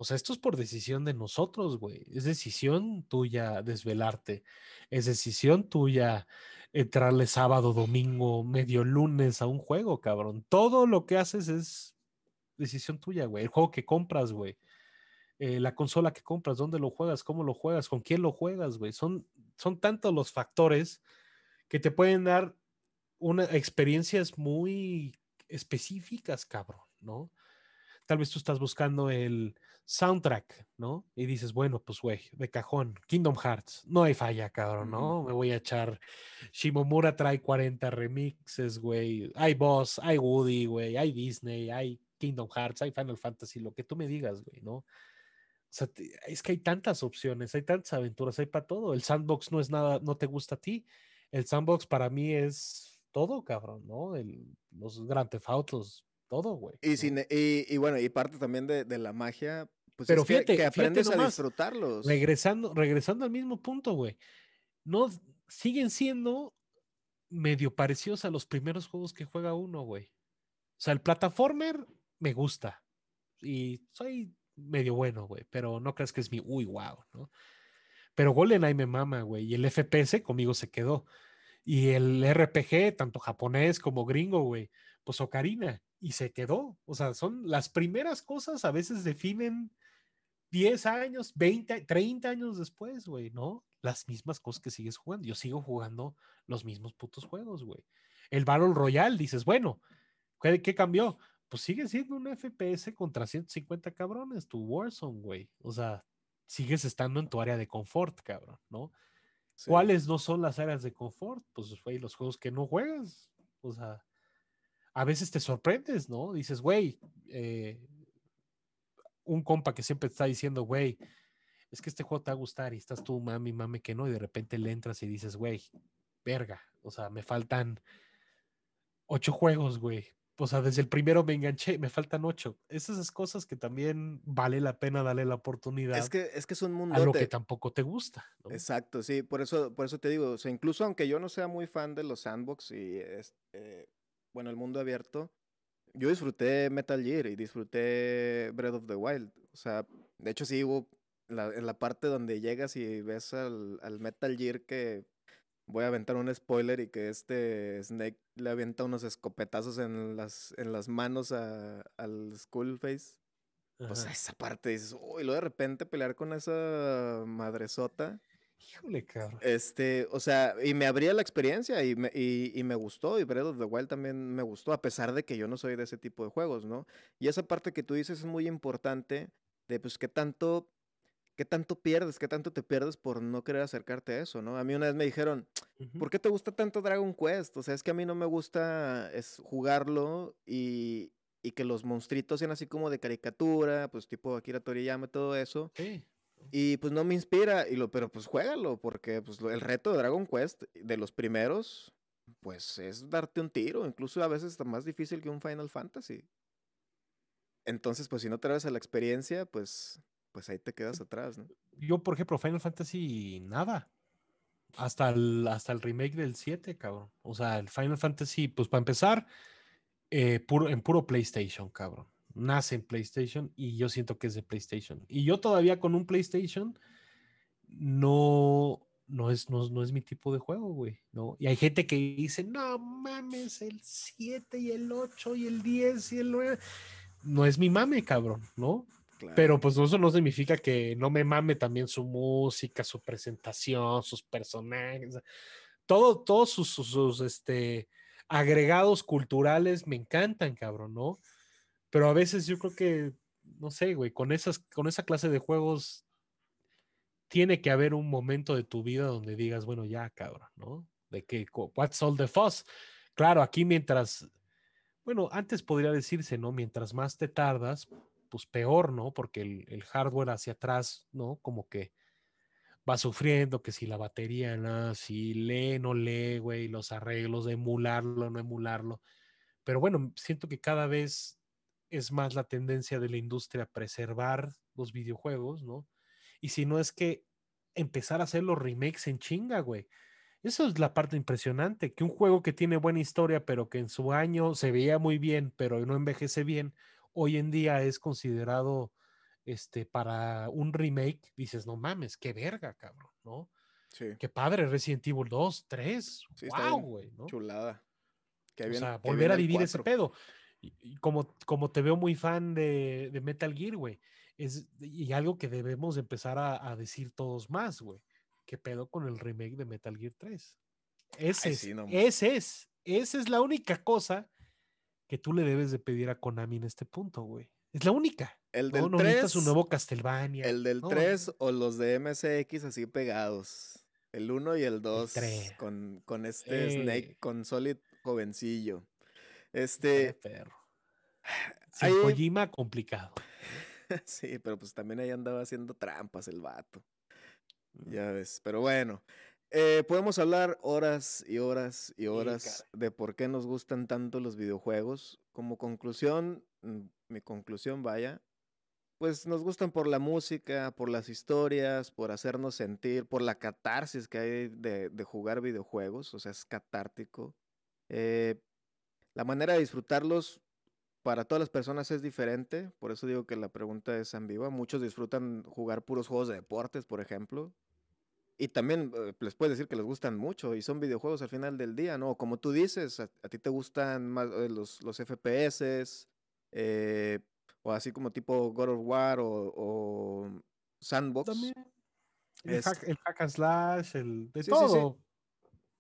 O sea, esto es por decisión de nosotros, güey. Es decisión tuya desvelarte. Es decisión tuya entrarle sábado, domingo, medio lunes a un juego, cabrón. Todo lo que haces es decisión tuya, güey. El juego que compras, güey. Eh, la consola que compras, dónde lo juegas, cómo lo juegas, con quién lo juegas, güey. Son, son tantos los factores que te pueden dar una, experiencias muy específicas, cabrón, ¿no? Tal vez tú estás buscando el soundtrack, ¿no? Y dices, bueno, pues, güey, de cajón, Kingdom Hearts, no hay falla, cabrón, ¿no? Me voy a echar. Shimomura trae 40 remixes, güey. Hay Boss, hay Woody, güey, hay Disney, hay Kingdom Hearts, hay Final Fantasy, lo que tú me digas, güey, ¿no? O sea, es que hay tantas opciones, hay tantas aventuras, hay para todo. El sandbox no es nada, no te gusta a ti. El sandbox para mí es todo, cabrón, ¿no? El, los grandes autos, todo, güey. Y, y, bueno, y parte también de, la magia, pues Pero fíjate, que, aprendes a disfrutarlos. Regresando, regresando al mismo punto, güey. No, siguen siendo medio parecidos a los primeros juegos que juega uno, güey. O sea, el plataformer me gusta. Y soy medio bueno, güey, pero no creas que es mi, uy, wow, ¿no? Pero GoldenEye me mama, güey, y el FPS conmigo se quedó. Y el RPG, tanto japonés como gringo, güey, pues Ocarina, y se quedó. O sea, son las primeras cosas, a veces definen 10 años, 20, 30 años después, güey, ¿no? Las mismas cosas que sigues jugando. Yo sigo jugando los mismos putos juegos, güey. El Battle Royale, dices, bueno, ¿qué, qué cambió? pues sigue siendo un FPS contra 150 cabrones, tu Warzone, güey. O sea, sigues estando en tu área de confort, cabrón, ¿no? ¿Cuáles no son las áreas de confort? Pues, güey, los juegos que no juegas. O sea, a veces te sorprendes, ¿no? Dices, güey, eh, un compa que siempre está diciendo, güey, es que este juego te va a gustar y estás tú, mami, mami, que no, y de repente le entras y dices, güey, verga, o sea, me faltan ocho juegos, güey. O sea, desde el primero me enganché, me faltan ocho. Esas cosas que también vale la pena darle la oportunidad. Es que es que es un mundo a lo que tampoco te gusta. Exacto, sí, por eso, por eso te digo, o sea, incluso aunque yo no sea muy fan de los sandbox y este, bueno, el mundo abierto, yo disfruté Metal Gear y disfruté Breath of the Wild. O sea, de hecho sí hubo en la parte donde llegas y ves al, al, Metal Gear que voy a aventar un spoiler y que este Snake le avienta unos escopetazos en las, en las manos a, al Skullface. Pues esa parte dices, uy, y luego de repente pelear con esa madresota. Híjole, cabrón. Este, o sea, y me abría la experiencia y me, y, y me gustó, y Breath of the Wild también me gustó, a pesar de que yo no soy de ese tipo de juegos, ¿no? Y esa parte que tú dices es muy importante, de pues qué tanto, qué tanto pierdes, qué tanto te pierdes por no querer acercarte a eso, ¿no? A mí una vez me dijeron, ¿por qué te gusta tanto Dragon Quest? O sea, es que a mí no me gusta es jugarlo y, y que los monstruitos sean así como de caricatura, pues tipo Akira Toriyama, todo eso. Sí. Y pues no me inspira, y lo, pero pues juégalo, porque pues el reto de Dragon Quest, de los primeros, pues es darte un tiro, incluso a veces está más difícil que un Final Fantasy. Entonces, pues si no das a la experiencia, pues, pues ahí te quedas atrás, ¿no? Yo, por ejemplo, Final Fantasy, nada. Hasta el, hasta el remake del 7, cabrón. O sea, el Final Fantasy, pues para empezar, eh, puro, en puro PlayStation, cabrón nace en PlayStation y yo siento que es de PlayStation. Y yo todavía con un PlayStation no, no, es, no, es mi tipo de juego, güey. ¿no? Y hay gente que dice, no mames, el 7 y el 8 y el 10 y el 9. No es mi mame, cabrón, ¿no? Pero pues eso no significa que no me mame también su música, su presentación, sus personajes, todo, todos sus, sus este, agregados culturales me encantan, cabrón, ¿no? Pero a veces yo creo que, no sé, güey, con, esas, con esa clase de juegos tiene que haber un momento de tu vida donde digas, bueno, ya, cabrón, ¿no? De que, what's all the fuss? Claro, aquí mientras, bueno, antes podría decirse, ¿no? Mientras más te tardas, pues peor, ¿no? Porque el, el hardware hacia atrás, ¿no? Como que va sufriendo, que si la batería, ¿no? si lee, no lee, güey, los arreglos de emularlo, no emularlo. Pero bueno, siento que cada vez es más la tendencia de la industria a preservar los videojuegos, ¿no? Y si no es que empezar a hacer los remakes en chinga, güey. Eso es la parte impresionante, que un juego que tiene buena historia, pero que en su año se veía muy bien, pero no envejece bien, hoy en día es considerado este para un remake, dices, no mames, qué verga, cabrón, ¿no? Sí. Qué padre, Resident Evil 2, 3, wow, güey, ¿no? Chulada. o sea, volver a vivir ese pedo y, como, como te veo muy fan de, de Metal Gear, güey, es y algo que debemos empezar a, a decir todos más, güey. ¿Qué pedo con el remake de Metal Gear 3? Ese es, ese es, esa es la única cosa que tú le debes de pedir a Konami en este punto, güey. Es la única. El del 3. un nuevo Castlevania. El del 3 o los de MSX así pegados. El 1 y el 2. con, con este Snake, con Solid jovencillo. Este. Perro. Sin Kojima, complicado. sí, pero pues también ahí andaba haciendo trampas el vato. Mm. Ya ves. Pero bueno. Eh, podemos hablar horas y horas y horas de por qué nos gustan tanto los videojuegos. Como conclusión, mm, mi conclusión vaya, pues nos gustan por la música, por las historias, por hacernos sentir, por la catarsis que hay de, de jugar videojuegos, o sea, es catártico. Eh, la manera de disfrutarlos para todas las personas es diferente, por eso digo que la pregunta es ambigua. Muchos disfrutan jugar puros juegos de deportes, por ejemplo. Y también eh, les puedes decir que les gustan mucho y son videojuegos al final del día, ¿no? Como tú dices, a, ti te gustan más eh, los, los FPS, eh, o así como tipo God of War o, Sandbox. También. El, hack, el hack and slash, el de todo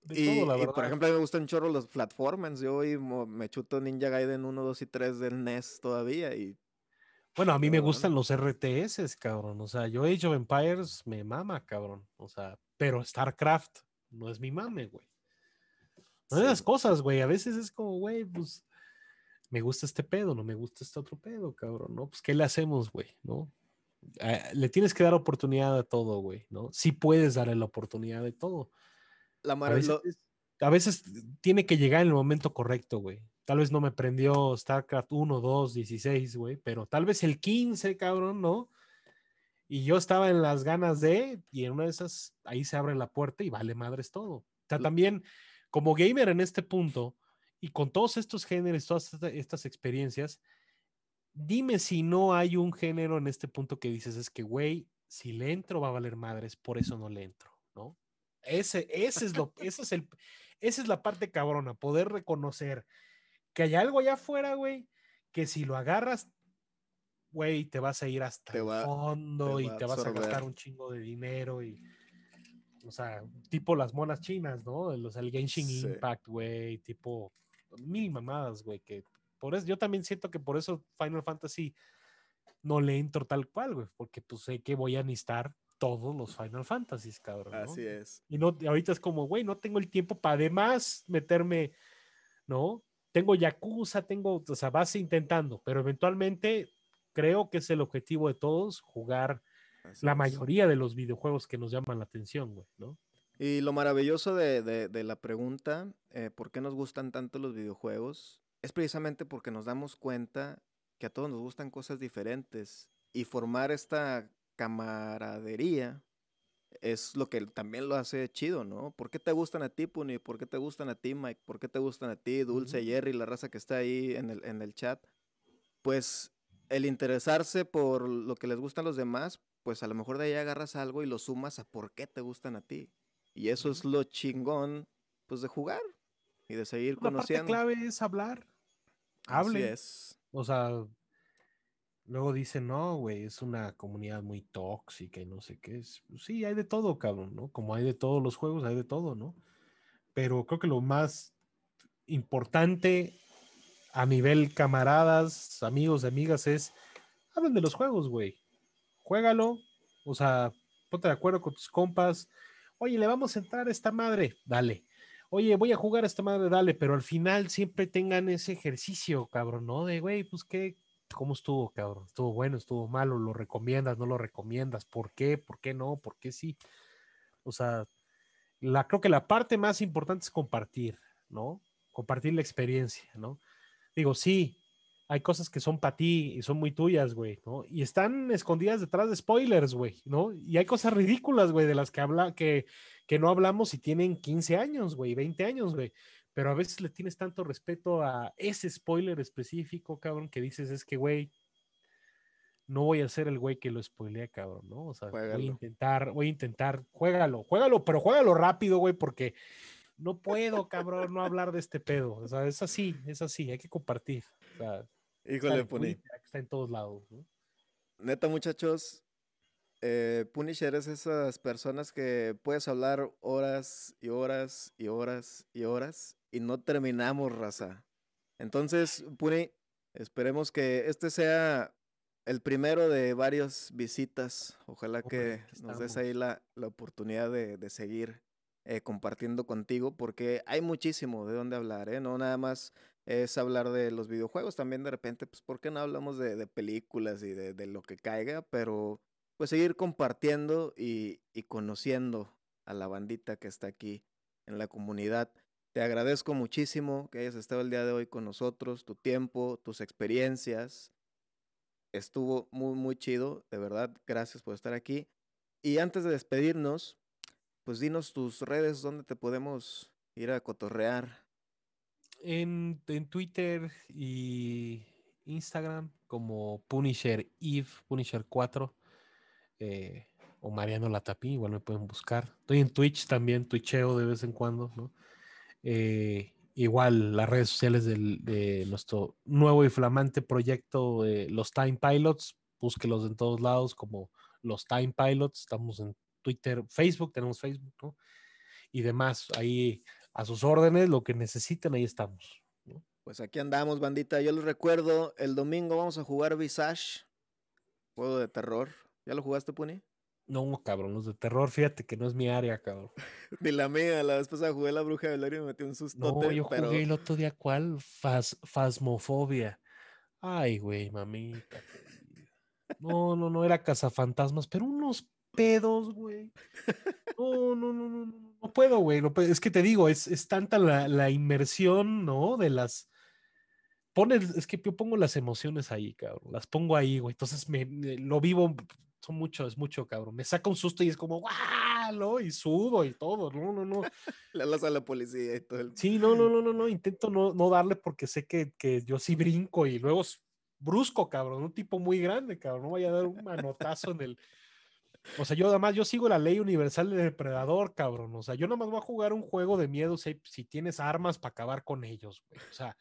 y, por ejemplo, a mí me gustan chorro los platformers. Yo hoy me chuto Ninja Gaiden 1, 2 y 3 del NES todavía. Y... Bueno, a mí me gustan los RTS, cabrón. O sea, yo Age of Empires me mama, cabrón. O sea, pero StarCraft no es mi mame, güey. No es las cosas, güey. A veces es como, güey, pues me gusta este pedo, no me gusta este otro pedo, cabrón, ¿no? Pues, ¿qué le hacemos, güey? ¿No? Ah, le tienes que dar oportunidad a todo, güey, ¿no? Sí puedes darle la oportunidad de todo. La a, veces, a veces tiene que llegar en el momento correcto, güey. Tal vez no me prendió StarCraft 1, 2, 16, güey, pero tal vez el 15, cabrón, ¿no? Y yo estaba en las ganas de, y en una de esas, ahí se abre la puerta y vale madres todo. O sea, también como gamer en este punto, y con todos estos géneros, todas estas experiencias, dime si no hay un género en este punto que dices, es que, güey, si le entro va a valer madres, por eso no le entro, ¿no? Ese, ese es lo, ese es el, esa es la parte cabrona, poder reconocer que hay algo allá afuera, güey, que si lo agarras, güey, te vas a ir hasta el fondo y te vas a gastar un chingo de dinero y o sea, tipo las monas chinas, ¿no? Los, el Genshin Impact, güey, tipo mil mamadas, güey, que por eso yo también siento que por eso Final Fantasy no le entro tal cual, güey, porque pues sé que voy a necesitar todos los Final Fantasies, cabrón. Así es. Y no, ahorita es como, güey, no tengo el tiempo para además meterme, ¿no? Tengo Yakuza, tengo, o sea, vas intentando, pero eventualmente creo que es el objetivo de todos, jugar la mayoría de los videojuegos que nos llaman la atención, güey, ¿no? Y lo maravilloso de, la pregunta, eh, ¿por qué nos gustan tanto los videojuegos? Es precisamente porque nos damos cuenta que a todos nos gustan cosas diferentes y formar esta camaradería es lo que también lo hace chido, ¿no? ¿Por qué te gustan a ti, Puni? ¿Por qué te gustan a ti, Mike? ¿Por qué te gustan a ti, Dulce, Jerry, la raza que está ahí en el, en el chat? Pues el interesarse por lo que les gustan los demás, pues a lo mejor de ahí agarras algo y lo sumas a por qué te gustan a ti. Y eso es lo chingón, pues de jugar y de seguir conociendo. La parte clave es hablar. Hable. es. O sea, luego dicen, no, güey, es una comunidad muy tóxica y no sé qué es. Pues sí, hay de todo, cabrón, ¿no? Como hay de todos los juegos, hay de todo, ¿no? Pero creo que lo más importante a nivel camaradas, amigos, amigas, es hablen de los juegos, güey. Juégalo, o sea, ponte de acuerdo con tus compas, oye, le vamos a entrar a esta madre, dale. Oye, voy a jugar a esta madre, dale, pero al final siempre tengan ese ejercicio, cabrón, ¿no? De, güey, pues qué, ¿cómo estuvo, cabrón? ¿Estuvo bueno, estuvo malo? ¿Lo recomiendas, no lo recomiendas? ¿Por qué? ¿Por qué no? ¿Por qué sí? O sea, la, creo que la parte más importante es compartir, ¿no? Compartir la experiencia, ¿no? Digo, sí, hay cosas que son para ti y son muy tuyas, güey, ¿no? Y están escondidas detrás de spoilers, güey, ¿no? Y hay cosas ridículas, güey, de las que habla, que, que no hablamos y tienen 15 años, güey, 20 años, güey. Pero a veces le tienes tanto respeto a ese spoiler específico, cabrón, que dices, es que, güey, no voy a ser el güey que lo spoilea, cabrón, ¿no? O sea, voy a intentar, voy a intentar, juégalo, juégalo, pero juégalo rápido, güey, porque no puedo, cabrón, no hablar de este pedo. O sea, es así, es así, hay que compartir. O sea, Híjole, Puni. Está en todos lados. Neta, muchachos, eh, Punisher es esas personas que puedes hablar horas y horas y horas y horas y no terminamos, raza. Entonces, Puni, esperemos que este sea el primero de varias visitas. Ojalá que nos des ahí la, oportunidad de, seguir eh, compartiendo contigo, porque hay muchísimo de dónde hablar, ¿eh? No nada más es hablar de los videojuegos. También de repente, pues, ¿por qué no hablamos de, películas y de, lo que caiga? Pero, pues, seguir compartiendo y, y conociendo a la bandita que está aquí en la comunidad. Te agradezco muchísimo que hayas estado el día de hoy con nosotros, tu tiempo, tus experiencias. Estuvo muy, muy chido, de verdad. Gracias por estar aquí. Y antes de despedirnos, pues dinos tus redes donde te podemos ir a cotorrear, en, Twitter y Instagram como Punisher Eve, Punisher 4 eh, o Mariano Latapí, igual me pueden buscar. Estoy en Twitch también, twitcheo de vez en cuando, ¿no? Eh, igual las redes sociales de nuestro nuevo y flamante proyecto Los Time Pilots, búsquelos en todos lados como Los Time Pilots, estamos en Twitter, Facebook, tenemos Facebook, ¿no? Y demás, ahí a sus órdenes, lo que necesiten, ahí estamos. Pues aquí andamos, bandita. Yo les recuerdo, el domingo vamos a jugar Visage, juego de terror. ¿Ya lo jugaste, Puni? No, cabrón, los de terror, fíjate que no es mi área, cabrón. Ni la mía, la vez pasada jugué la bruja de Blair y me metí un susto. No, yo jugué el otro día, ¿cuál? Fas, fasmofobia. Ay, güey, mamita. No, no, no, era cazafantasmas, pero unos pedos, güey. No, no, no, no, no, no puedo, güey. es que te digo, es, es tanta la, la, inmersión, ¿no? De las. Pones, es que yo pongo las emociones ahí, cabrón. Las pongo ahí, güey. Entonces me, lo vivo, son mucho, es mucho, cabrón. Me saca un susto y es como, ¡guau! Y sudo y todo. No, no, no. Le hablas a la policía y todo el... Sí, no, no, no, no, no. Intento no, no darle porque sé que, que yo sí brinco y luego brusco, cabrón. Un tipo muy grande, cabrón. No vaya a dar un manotazo en el. O sea, yo además, yo sigo la ley universal del depredador, cabrón. O sea, yo nada más voy a jugar un juego de miedo si, tienes armas para acabar con ellos, güey. O sea,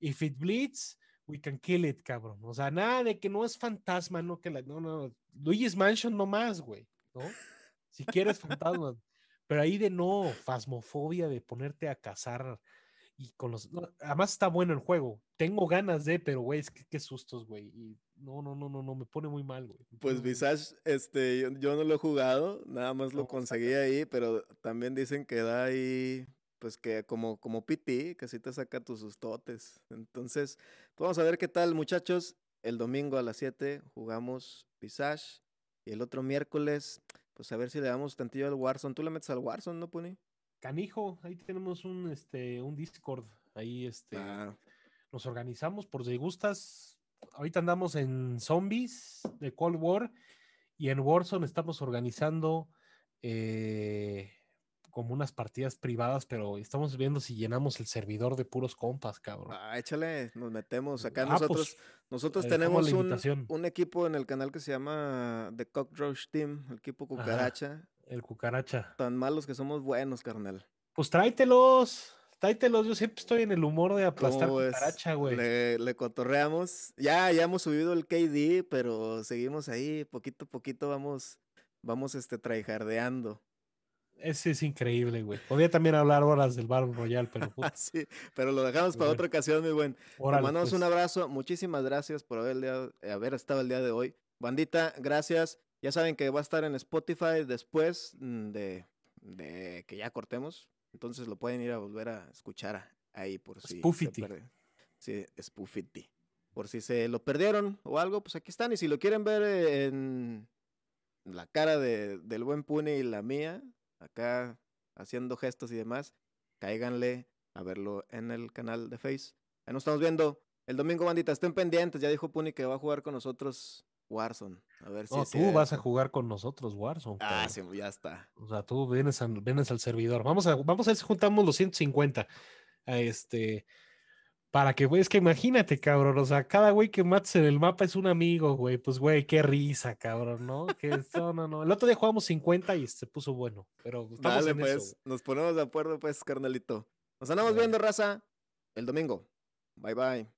if it bleeds, we can kill it, cabrón. O sea, nada de que no es fantasma, no que la, no, no, Luigi's Mansion no más, güey, ¿no? Si quieres fantasma, pero ahí de no, fasmofobia de ponerte a cazar y con los, además está bueno el juego. Tengo ganas de, pero güey, es que qué sustos, güey. No, no, no, no, no, me pone muy mal, güey. Pues Visage, este, yo, no lo he jugado, nada más lo conseguí ahí, pero también dicen que da ahí pues que como, como PT, que así te saca tus sustotes. Entonces, pues vamos a ver qué tal, muchachos. El domingo a las 7 jugamos Visage. Y el otro miércoles, pues a ver si le damos tantillo al Warzone. ¿Tú le metes al Warzone, no, Puni? Canijo, ahí tenemos un, este, un Discord. Ahí este, ah. nos organizamos por si gustas. Ahorita andamos en Zombies de Cold War. Y en Warzone estamos organizando eh, como unas partidas privadas, pero estamos viendo si llenamos el servidor de puros compas, cabrón. Ah, échale, nos metemos. Acá ah, nosotros, pues, nosotros tenemos un, un, equipo en el canal que se llama The Cockroach Team, el equipo cucaracha. el cucaracha. Tan malos que somos buenos, carnal. Pues tráetelos. Tráetelos, yo siempre estoy en el humor de aplastar cucaracha, güey. Le, le, cotorreamos. Ya, ya hemos subido el KD, pero seguimos ahí, poquito a poquito vamos, vamos este, traijardeando. Ese es increíble, güey. Podría también hablar horas del Battle Royal, pero. sí, pero lo dejamos para otra ocasión, muy buen. Te mandamos un pues. abrazo. Muchísimas gracias por haber, haber estado el día de hoy. Bandita, gracias. Ya saben que va a estar en Spotify después mm, de, de que ya cortemos. Entonces lo pueden ir a volver a escuchar ahí por si. Spoofity. Sí, Spoofity. Por si se lo perdieron o algo, pues aquí están. Y si lo quieren ver en la cara de, del buen Puni y la mía, acá haciendo gestos y demás, cáiganle a verlo en el canal de Face. Ahí nos estamos viendo el domingo, bandita. Estén pendientes. Ya dijo Puni que va a jugar con nosotros Warzone. A ver si no, tú vas a jugar con nosotros Warzone. Ah, sí, ya está. O sea, tú vienes, vienes al servidor. Vamos a, vamos a ver si juntamos los 150. Este, para que, güey, es que imagínate, cabrón, o sea, cada güey que mates en el mapa es un amigo, güey, pues, güey, qué risa, cabrón, ¿no? Que no, no, no. El otro día jugamos 50 y se puso bueno, pero estamos Dale, pues, nos ponemos de acuerdo, pues, carnalito. Nos andamos viendo, raza, el domingo. Bye, bye.